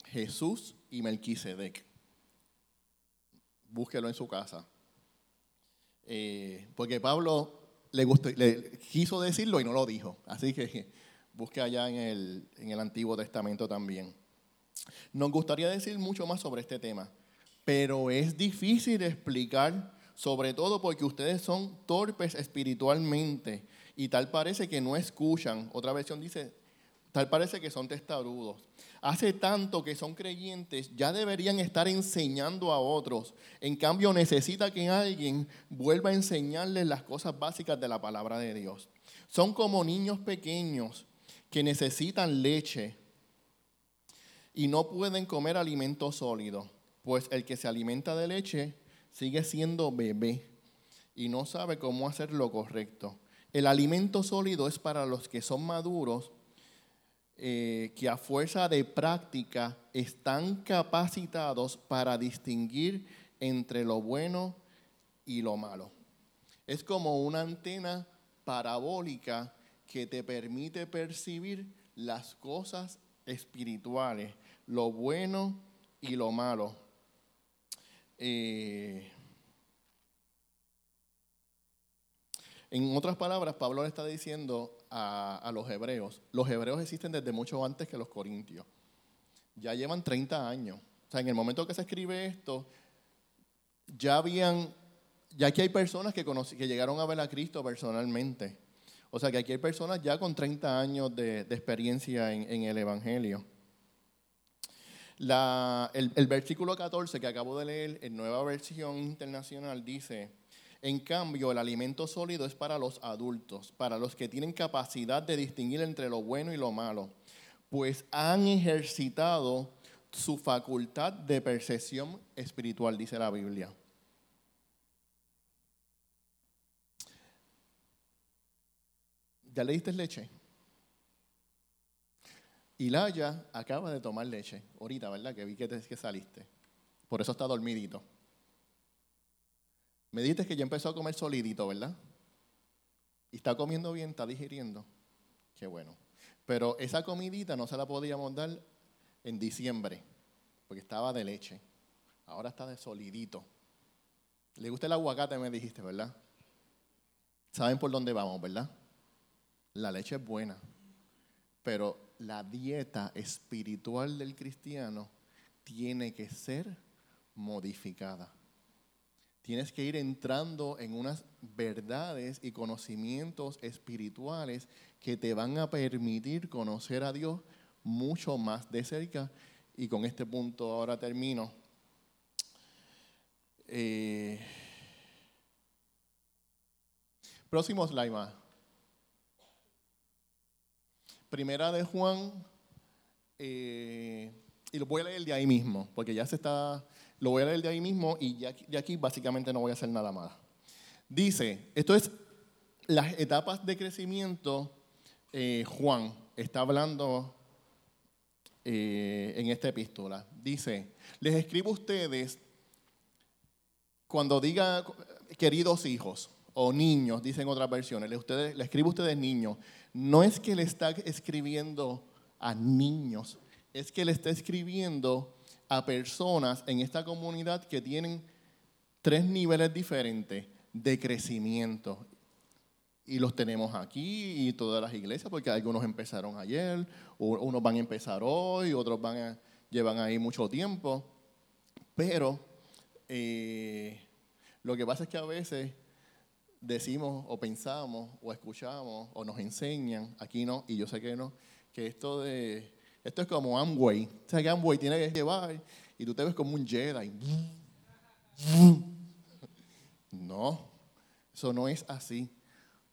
Jesús y Melquisedec búsquelo en su casa. Eh, porque Pablo le, le, quiso decirlo y no lo dijo. Así que busque allá en el, en el Antiguo Testamento también. Nos gustaría decir mucho más sobre este tema, pero es difícil explicar, sobre todo porque ustedes son torpes espiritualmente y tal parece que no escuchan. Otra versión dice, tal parece que son testarudos hace tanto que son creyentes, ya deberían estar enseñando a otros. En cambio, necesita que alguien vuelva a enseñarles las cosas básicas de la palabra de Dios. Son como niños pequeños que necesitan leche y no pueden comer alimento sólido, pues el que se alimenta de leche sigue siendo bebé y no sabe cómo hacer lo correcto. El alimento sólido es para los que son maduros eh, que a fuerza de práctica están capacitados para distinguir entre lo bueno y lo malo. Es como una antena parabólica que te permite percibir las cosas espirituales, lo bueno y lo malo. Eh, en otras palabras, Pablo le está diciendo a, los hebreos. Los hebreos existen desde mucho antes que los corintios. Ya llevan 30 años. O sea, en el momento que se escribe esto, ya habían, ya aquí hay personas que, que llegaron a ver a Cristo personalmente. O sea, que aquí hay personas ya con 30 años de, experiencia en, el Evangelio. el, el versículo 14 que acabo de leer en Nueva Versión Internacional dice, en cambio, el alimento sólido es para los adultos, para los que tienen capacidad de distinguir entre lo bueno y lo malo, pues han ejercitado su facultad de percepción espiritual, dice la Biblia. ¿Ya le diste leche? Laya acaba de tomar leche, ahorita, ¿verdad? Que vi que, que saliste. Por eso está dormidito. Me dijiste que ya empezó a comer solidito, ¿verdad? Y está comiendo bien, está digiriendo. Qué bueno. Pero esa comidita no se la podíamos dar en diciembre, porque estaba de leche. Ahora está de solidito. Le gusta el aguacate, me dijiste, ¿verdad? Saben por dónde vamos, ¿verdad? La leche es buena, pero la dieta espiritual del cristiano tiene que ser modificada. Tienes que ir entrando en unas verdades y conocimientos espirituales que te van a permitir conocer a Dios mucho más de cerca. Y con este punto ahora termino. Eh, próximo slide más. Primera de Juan, eh, y lo voy a leer de ahí mismo, porque ya se está, lo voy a leer de ahí mismo y de aquí básicamente no voy a hacer nada más. Dice, esto es las etapas de crecimiento, eh, Juan está hablando eh, en esta epístola. Dice, les escribo a ustedes, cuando diga queridos hijos o niños, dicen otras versiones, les, ustedes, escribo a ustedes niños, no es que le está escribiendo a niños, es que le está escribiendo a personas en esta comunidad que tienen tres niveles diferentes de crecimiento. Y los tenemos aquí y todas las iglesias, porque algunos empezaron ayer, unos van a empezar hoy, otros van a, llevan ahí mucho tiempo. Pero eh, lo que pasa es que a veces decimos o pensamos o escuchamos o nos enseñan, aquí no, y yo sé que no, que esto de esto es como Amway. O sea que Amway tiene que llevar y tú te ves como un Jedi. No, eso no es así.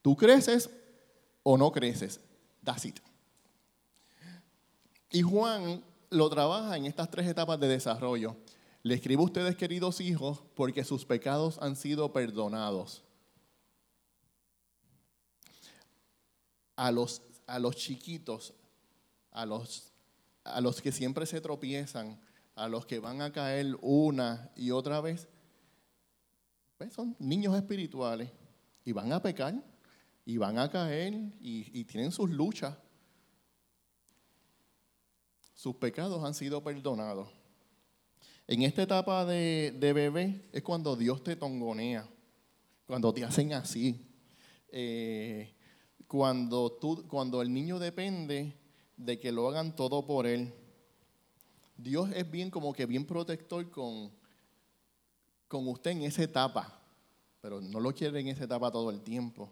Tú creces o no creces. That's it. Y Juan lo trabaja en estas tres etapas de desarrollo. Le escribo a ustedes, queridos hijos, porque sus pecados han sido perdonados. a los, a los chiquitos, a los, a los que siempre se tropiezan, a los que van a caer una y otra vez, pues son niños espirituales y van a pecar y van a caer y, tienen sus luchas. Sus pecados han sido perdonados. En esta etapa de, bebé es cuando Dios te tongonea, cuando te hacen así. Eh, cuando, tú, cuando el niño depende de que lo hagan todo por él. Dios es bien como que bien protector con, con usted en esa etapa, pero no lo quiere en esa etapa todo el tiempo.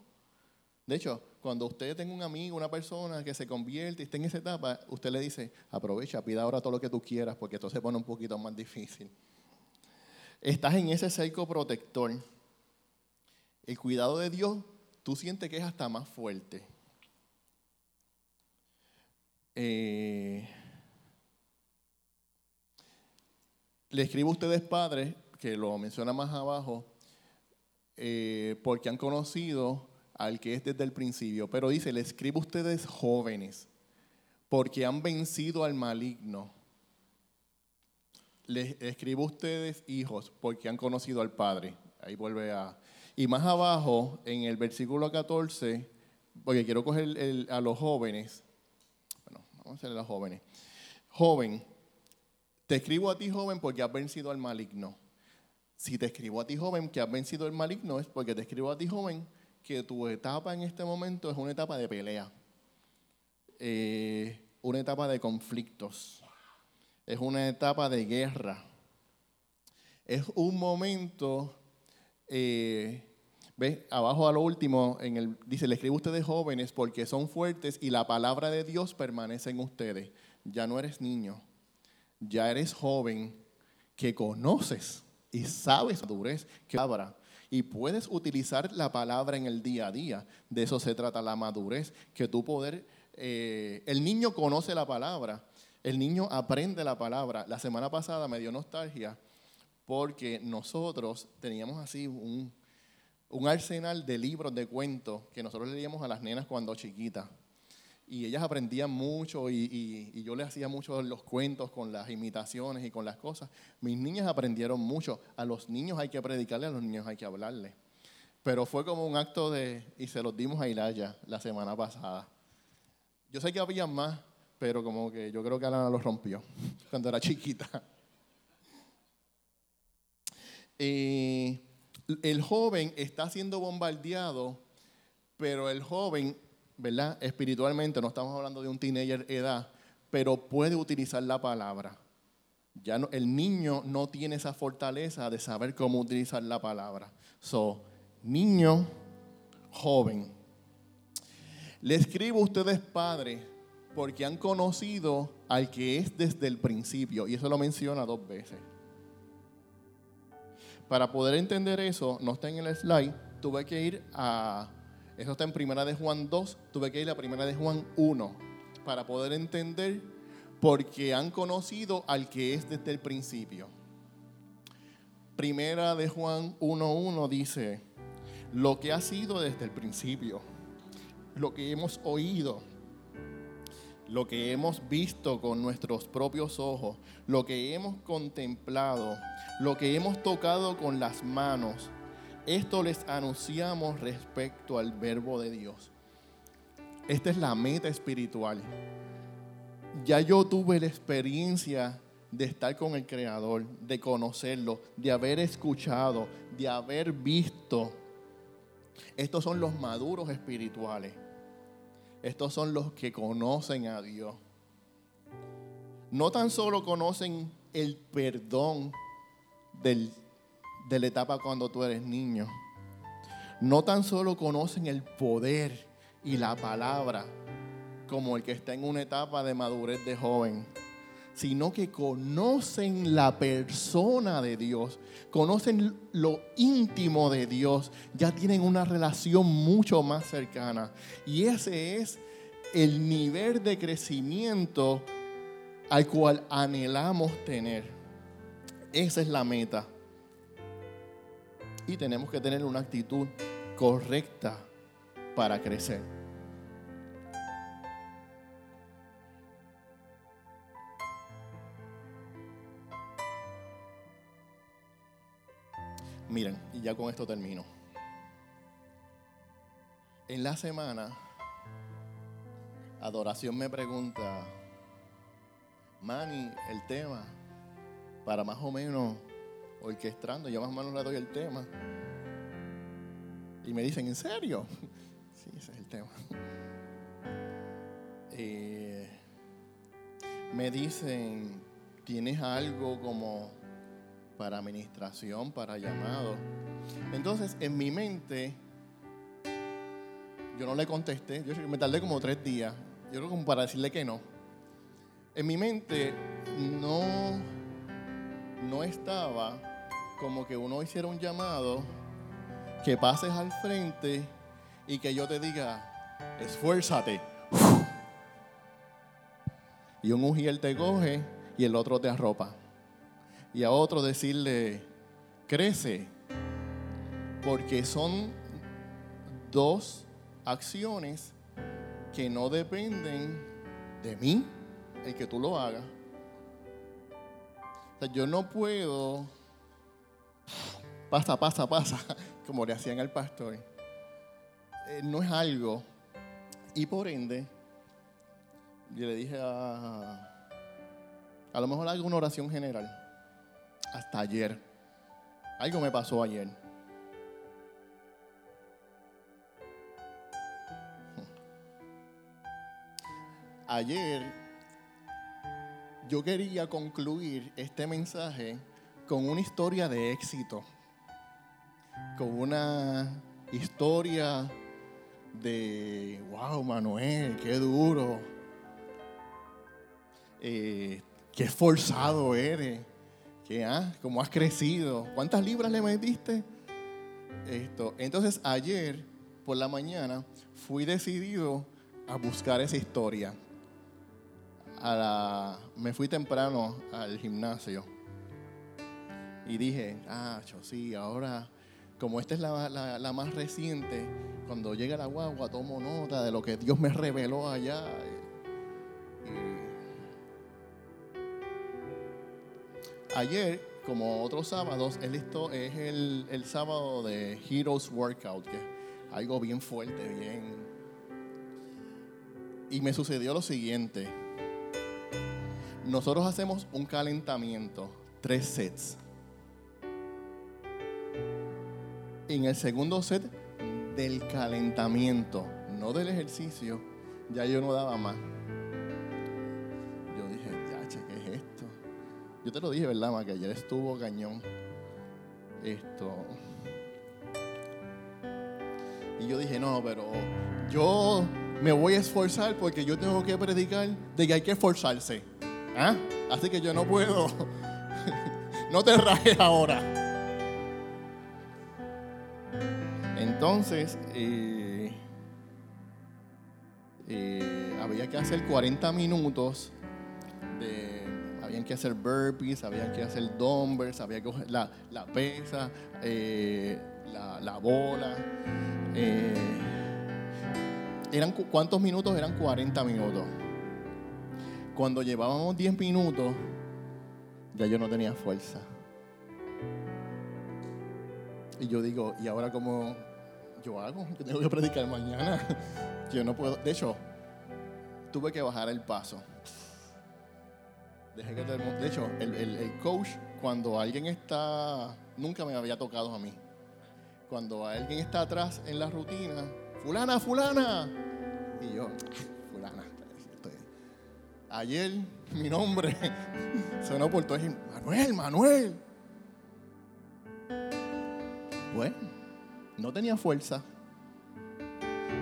De hecho, cuando usted tenga un amigo, una persona que se convierte y esté en esa etapa, usted le dice, aprovecha, pida ahora todo lo que tú quieras, porque esto se pone un poquito más difícil. Estás en ese cerco protector. El cuidado de Dios tú sientes que es hasta más fuerte. Eh, le escribo a ustedes padres, que lo menciona más abajo, eh, porque han conocido al que es desde el principio. Pero dice, le escribo a ustedes jóvenes, porque han vencido al maligno. Les escribo a ustedes hijos, porque han conocido al Padre. Ahí vuelve a, y más abajo, en el versículo 14, porque quiero coger a los jóvenes. Vamos a a los jóvenes. Joven, te escribo a ti, joven, porque has vencido al maligno. Si te escribo a ti, joven, que has vencido al maligno, es porque te escribo a ti, joven, que tu etapa en este momento es una etapa de pelea, eh, una etapa de conflictos, es una etapa de guerra, es un momento eh, ¿Ve? Abajo a lo último, en el, dice, le escribo a ustedes jóvenes porque son fuertes y la palabra de Dios permanece en ustedes. Ya no eres niño, ya eres joven que conoces y sabes madurez que palabra y puedes utilizar la palabra en el día a día. De eso se trata la madurez, que tú poder, eh, el niño conoce la palabra, el niño aprende la palabra. La semana pasada me dio nostalgia porque nosotros teníamos así un, un arsenal de libros de cuentos que nosotros leíamos a las nenas cuando chiquitas. Y ellas aprendían mucho y, yo les hacía mucho los cuentos con las imitaciones y con las cosas. Mis niñas aprendieron mucho. A los niños hay que predicarle, a los niños hay que hablarle. Pero fue como un acto de, y se los dimos a Ilaya la semana pasada. Yo sé que había más, pero como que yo creo que Alana los rompió cuando era chiquita. Eh, el joven está siendo bombardeado, pero el joven, ¿verdad? Espiritualmente, no estamos hablando de un teenager edad, pero puede utilizar la palabra. Ya el niño no tiene esa fortaleza de saber cómo utilizar la palabra. So, niño, joven. Le escribo a ustedes, padres, porque han conocido al que es desde el principio. Y eso lo menciona dos veces. Para poder entender eso, no está en el slide, tuve que ir a, eso está en primera de Juan 2, tuve que ir a primera de Juan 1, para poder entender porque han conocido al que es desde el principio. Primera de Juan 1.1 dice, lo que ha sido desde el principio, lo que hemos oído, lo que hemos visto con nuestros propios ojos, lo que hemos contemplado, lo que hemos tocado con las manos, esto les anunciamos respecto al verbo de Dios. Esta es la meta espiritual. Ya yo tuve la experiencia de estar con el Creador, de conocerlo, de haber escuchado, de haber visto. Estos son los maduros espirituales. Estos son los que conocen a Dios. No tan solo conocen el perdón del- de la etapa cuando tú eres niño. No tan solo conocen el poder y la palabra como el que está en una etapa de madurez de joven, sino que conocen la persona de Dios, conocen lo íntimo de Dios, ya tienen una relación mucho más cercana. Y ese es el nivel de crecimiento al cual anhelamos tener. Esa es la meta. Y tenemos que tener una actitud correcta para crecer. Miren, y ya con esto termino. En la semana, Adoración me pregunta, Manny, el tema, para más o menos orquestando, yo más o menos le doy el tema. Y me dicen, ¿en serio? Sí, ese es el tema. Eh, me dicen, ¿tienes algo como para administración, para llamado? Entonces, en mi mente, yo no le contesté, yo me tardé como tres días, yo creo como para decirle que no. En mi mente no, no estaba como que uno hiciera un llamado, que pases al frente y que yo te diga, esfuérzate. Y un ujier te coge y el otro te arropa. Y a otro decirle, crece. Porque son dos acciones que no dependen de mí, el que tú lo hagas. O sea, yo no puedo, pasa, pasa, pasa, como le hacían al pastor. Eh, no es algo. Y por ende, yo le dije a, a lo mejor hago una oración general. Hasta ayer. Algo me pasó ayer. Ayer yo quería concluir este mensaje con una historia de éxito, con una historia de, wow, Manuel, qué duro, eh, qué esforzado eres, que, ah, cómo has crecido, cuántas libras le metiste. Esto. Entonces ayer por la mañana fui decidido a buscar esa historia. Me fui temprano al gimnasio y dije, ah, cho, sí, ahora, como esta es la, la- la más reciente, cuando llega la guagua tomo nota de lo que Dios me reveló allá. Ayer, como otros sábados, es, el, el sábado de Heroes Workout, que es algo bien fuerte, bien... Y me sucedió lo siguiente. Nosotros hacemos un calentamiento, tres sets. En el segundo set del calentamiento, no del ejercicio, ya yo no daba más. Yo te lo dije, ¿verdad, ma? Que ayer estuvo cañón. Esto. Y yo dije, no, pero yo me voy a esforzar porque yo tengo que predicar de que hay que esforzarse. ¿Ah? Así que yo no puedo. no te rajes ahora. Entonces, eh, eh, había que hacer 40 minutos de, habían que hacer burpees, había que hacer dumbbells, había que la, la pesa, eh, la, la bola. eh, eran, cu- ¿Cuántos minutos? Eran 40 minutos. Cuando llevábamos 10 minutos, ya yo no tenía fuerza. Y yo digo, ¿y ahora cómo yo hago? Yo tengo que predicar mañana. Yo no puedo. De hecho, tuve que bajar el paso. Dejé que De hecho, el, el- coach, cuando alguien está. Nunca me había tocado a mí. Cuando alguien está atrás en la rutina, Fulana, Fulana. Y yo, Fulana. estoy- Ayer mi nombre sonó por todo. Manuel, Manuel. Bueno, no tenía fuerza.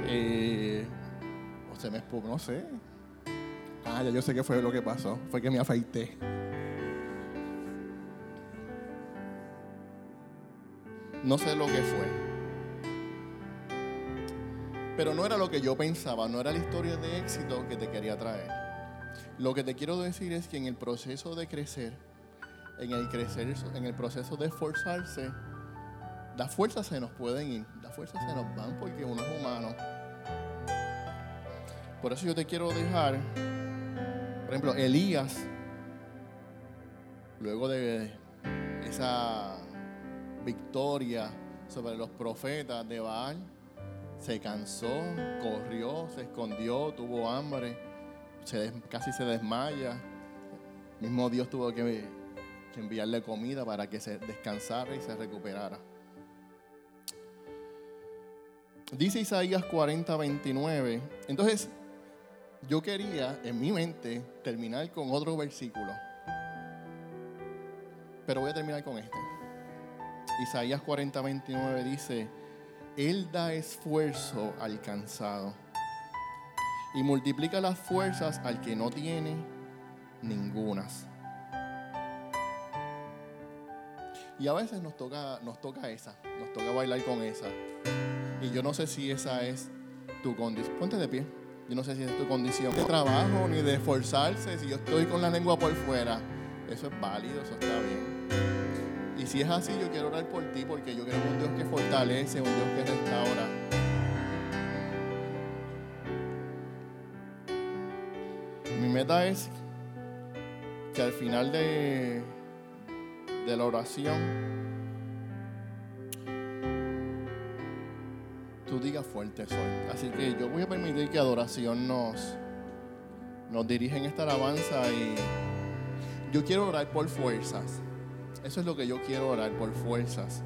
Eh, o se me no sé. Ah, ya yo sé qué fue lo que pasó. Fue que me afeité. No sé lo que fue. Pero no era lo que yo pensaba, no era la historia de éxito que te quería traer. Lo que te quiero decir es que en el proceso de crecer, en el crecer, en el proceso de esforzarse, las fuerzas se nos pueden ir, las fuerzas se nos van porque uno es humano. Por eso yo te quiero dejar, ejemplo, Elías, luego de esa victoria sobre los profetas de Baal, se cansó, corrió, se escondió, tuvo hambre, casi se desmaya. Mismo Dios tuvo que, que enviarle comida para que se descansara y se recuperara. Dice Isaías 40, 29. Entonces, yo quería en mi mente terminar con otro versículo. Pero voy a terminar con este. Isaías 40, 29 dice, Él da esfuerzo al cansado y multiplica las fuerzas al que no tiene ningunas. Y a veces nos toca, nos toca esa, nos toca bailar con esa. Y yo no sé si esa es tu condición. Ponte de pie. Yo no sé si es tu condición de trabajo ni de esforzarse. Si yo estoy con la lengua por fuera, eso es válido, eso está bien. Y si es así, yo quiero orar por ti porque yo creo en un Dios que fortalece, un Dios que restaura. Mi meta es que al final de, de la oración tú digas fuerte soy. Así que yo voy a permitir que adoración nos, nos dirija en esta alabanza y yo quiero orar por fuerzas. Eso es lo que yo quiero orar por fuerzas.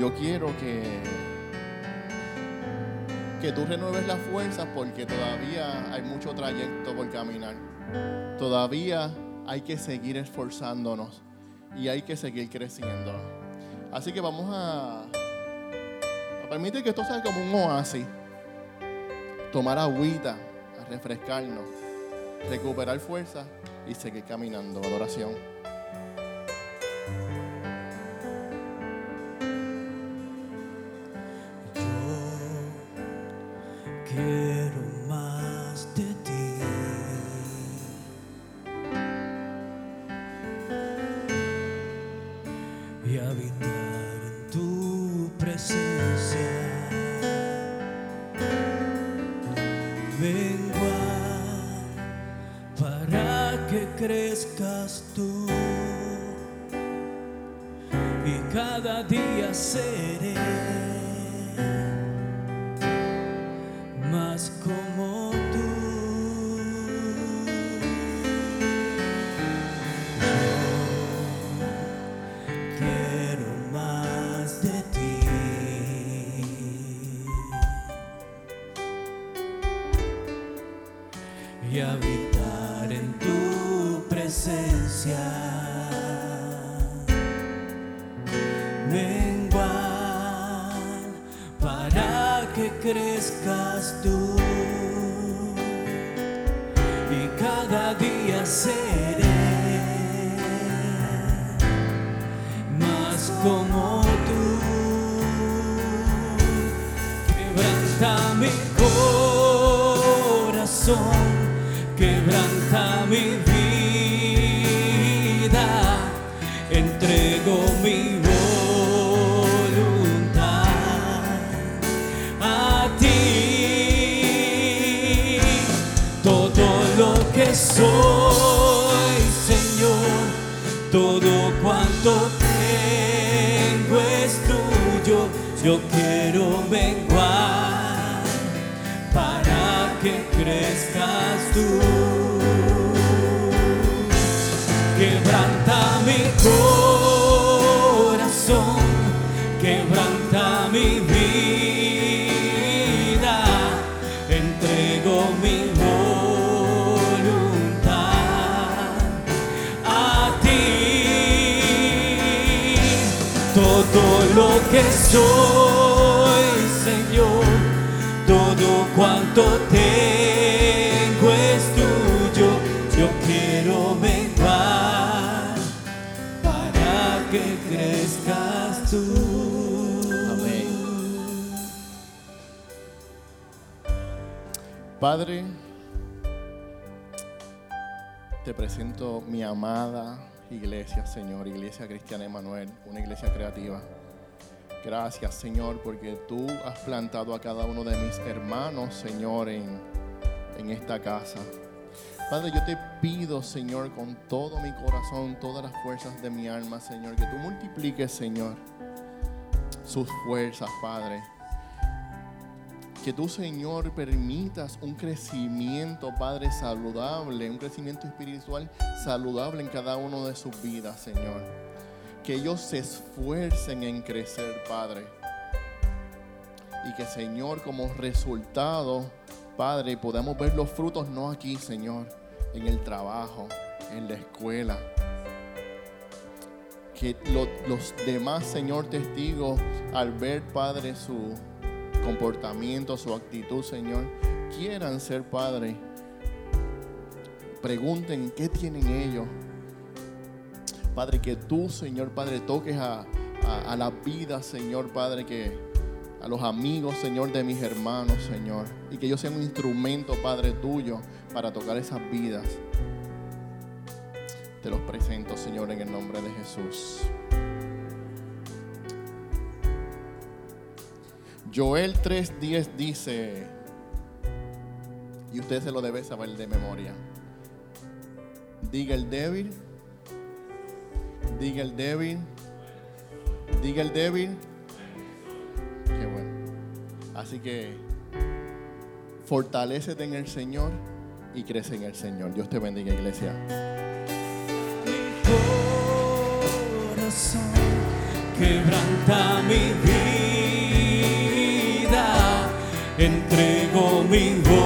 Yo quiero que que tú renueves las fuerzas porque todavía hay mucho trayecto por caminar. Todavía hay que seguir esforzándonos y hay que seguir creciendo. Así que vamos a, a permitir que esto sea como un oasis. Tomar agüita, a refrescarnos, recuperar fuerza y seguir caminando. Adoración. Entrego mi voluntad a ti. Todo lo que soy, Señor, todo cuanto tengo es tuyo. Yo quiero menguar para que crezcas tú. Todo lo que soy, Señor, todo cuanto tengo es tuyo. Yo quiero menguar para que crezcas tú. Padre, te presento mi amada iglesia, Señor, Iglesia Cristiana Emanuel, una iglesia creativa. Gracias, Señor, porque tú has plantado a cada uno de mis hermanos, Señor, en, en esta casa. Padre, yo te pido, Señor, con todo mi corazón, todas las fuerzas de mi alma, Señor, que tú multipliques, Señor, sus fuerzas, Padre. Que tú, Señor, permitas un crecimiento, Padre, saludable, un crecimiento espiritual saludable en cada uno de sus vidas, Señor. Que ellos se esfuercen en crecer, Padre. Y que, Señor, como resultado, Padre, podamos ver los frutos no aquí, Señor, en el trabajo, en la escuela. Que lo- los demás, Señor, testigos, al ver, Padre, su comportamiento, su actitud, Señor, quieran ser Padre. Pregunten qué tienen ellos. Padre, que tú, Señor Padre, toques a, a, a la vida, Señor Padre, que a los amigos, Señor, de mis hermanos, Señor. Y que yo sea un instrumento, Padre, tuyo para tocar esas vidas. Te los presento, Señor, en el nombre de Jesús. Joel 3:10 dice, y usted se lo debe saber de memoria. Diga el débil, diga el débil, diga el débil. Qué bueno. Así que fortalécete en el Señor y crece en el Señor. Dios te bendiga, iglesia. corazón, quebranta mi vida, entrego mi voluntad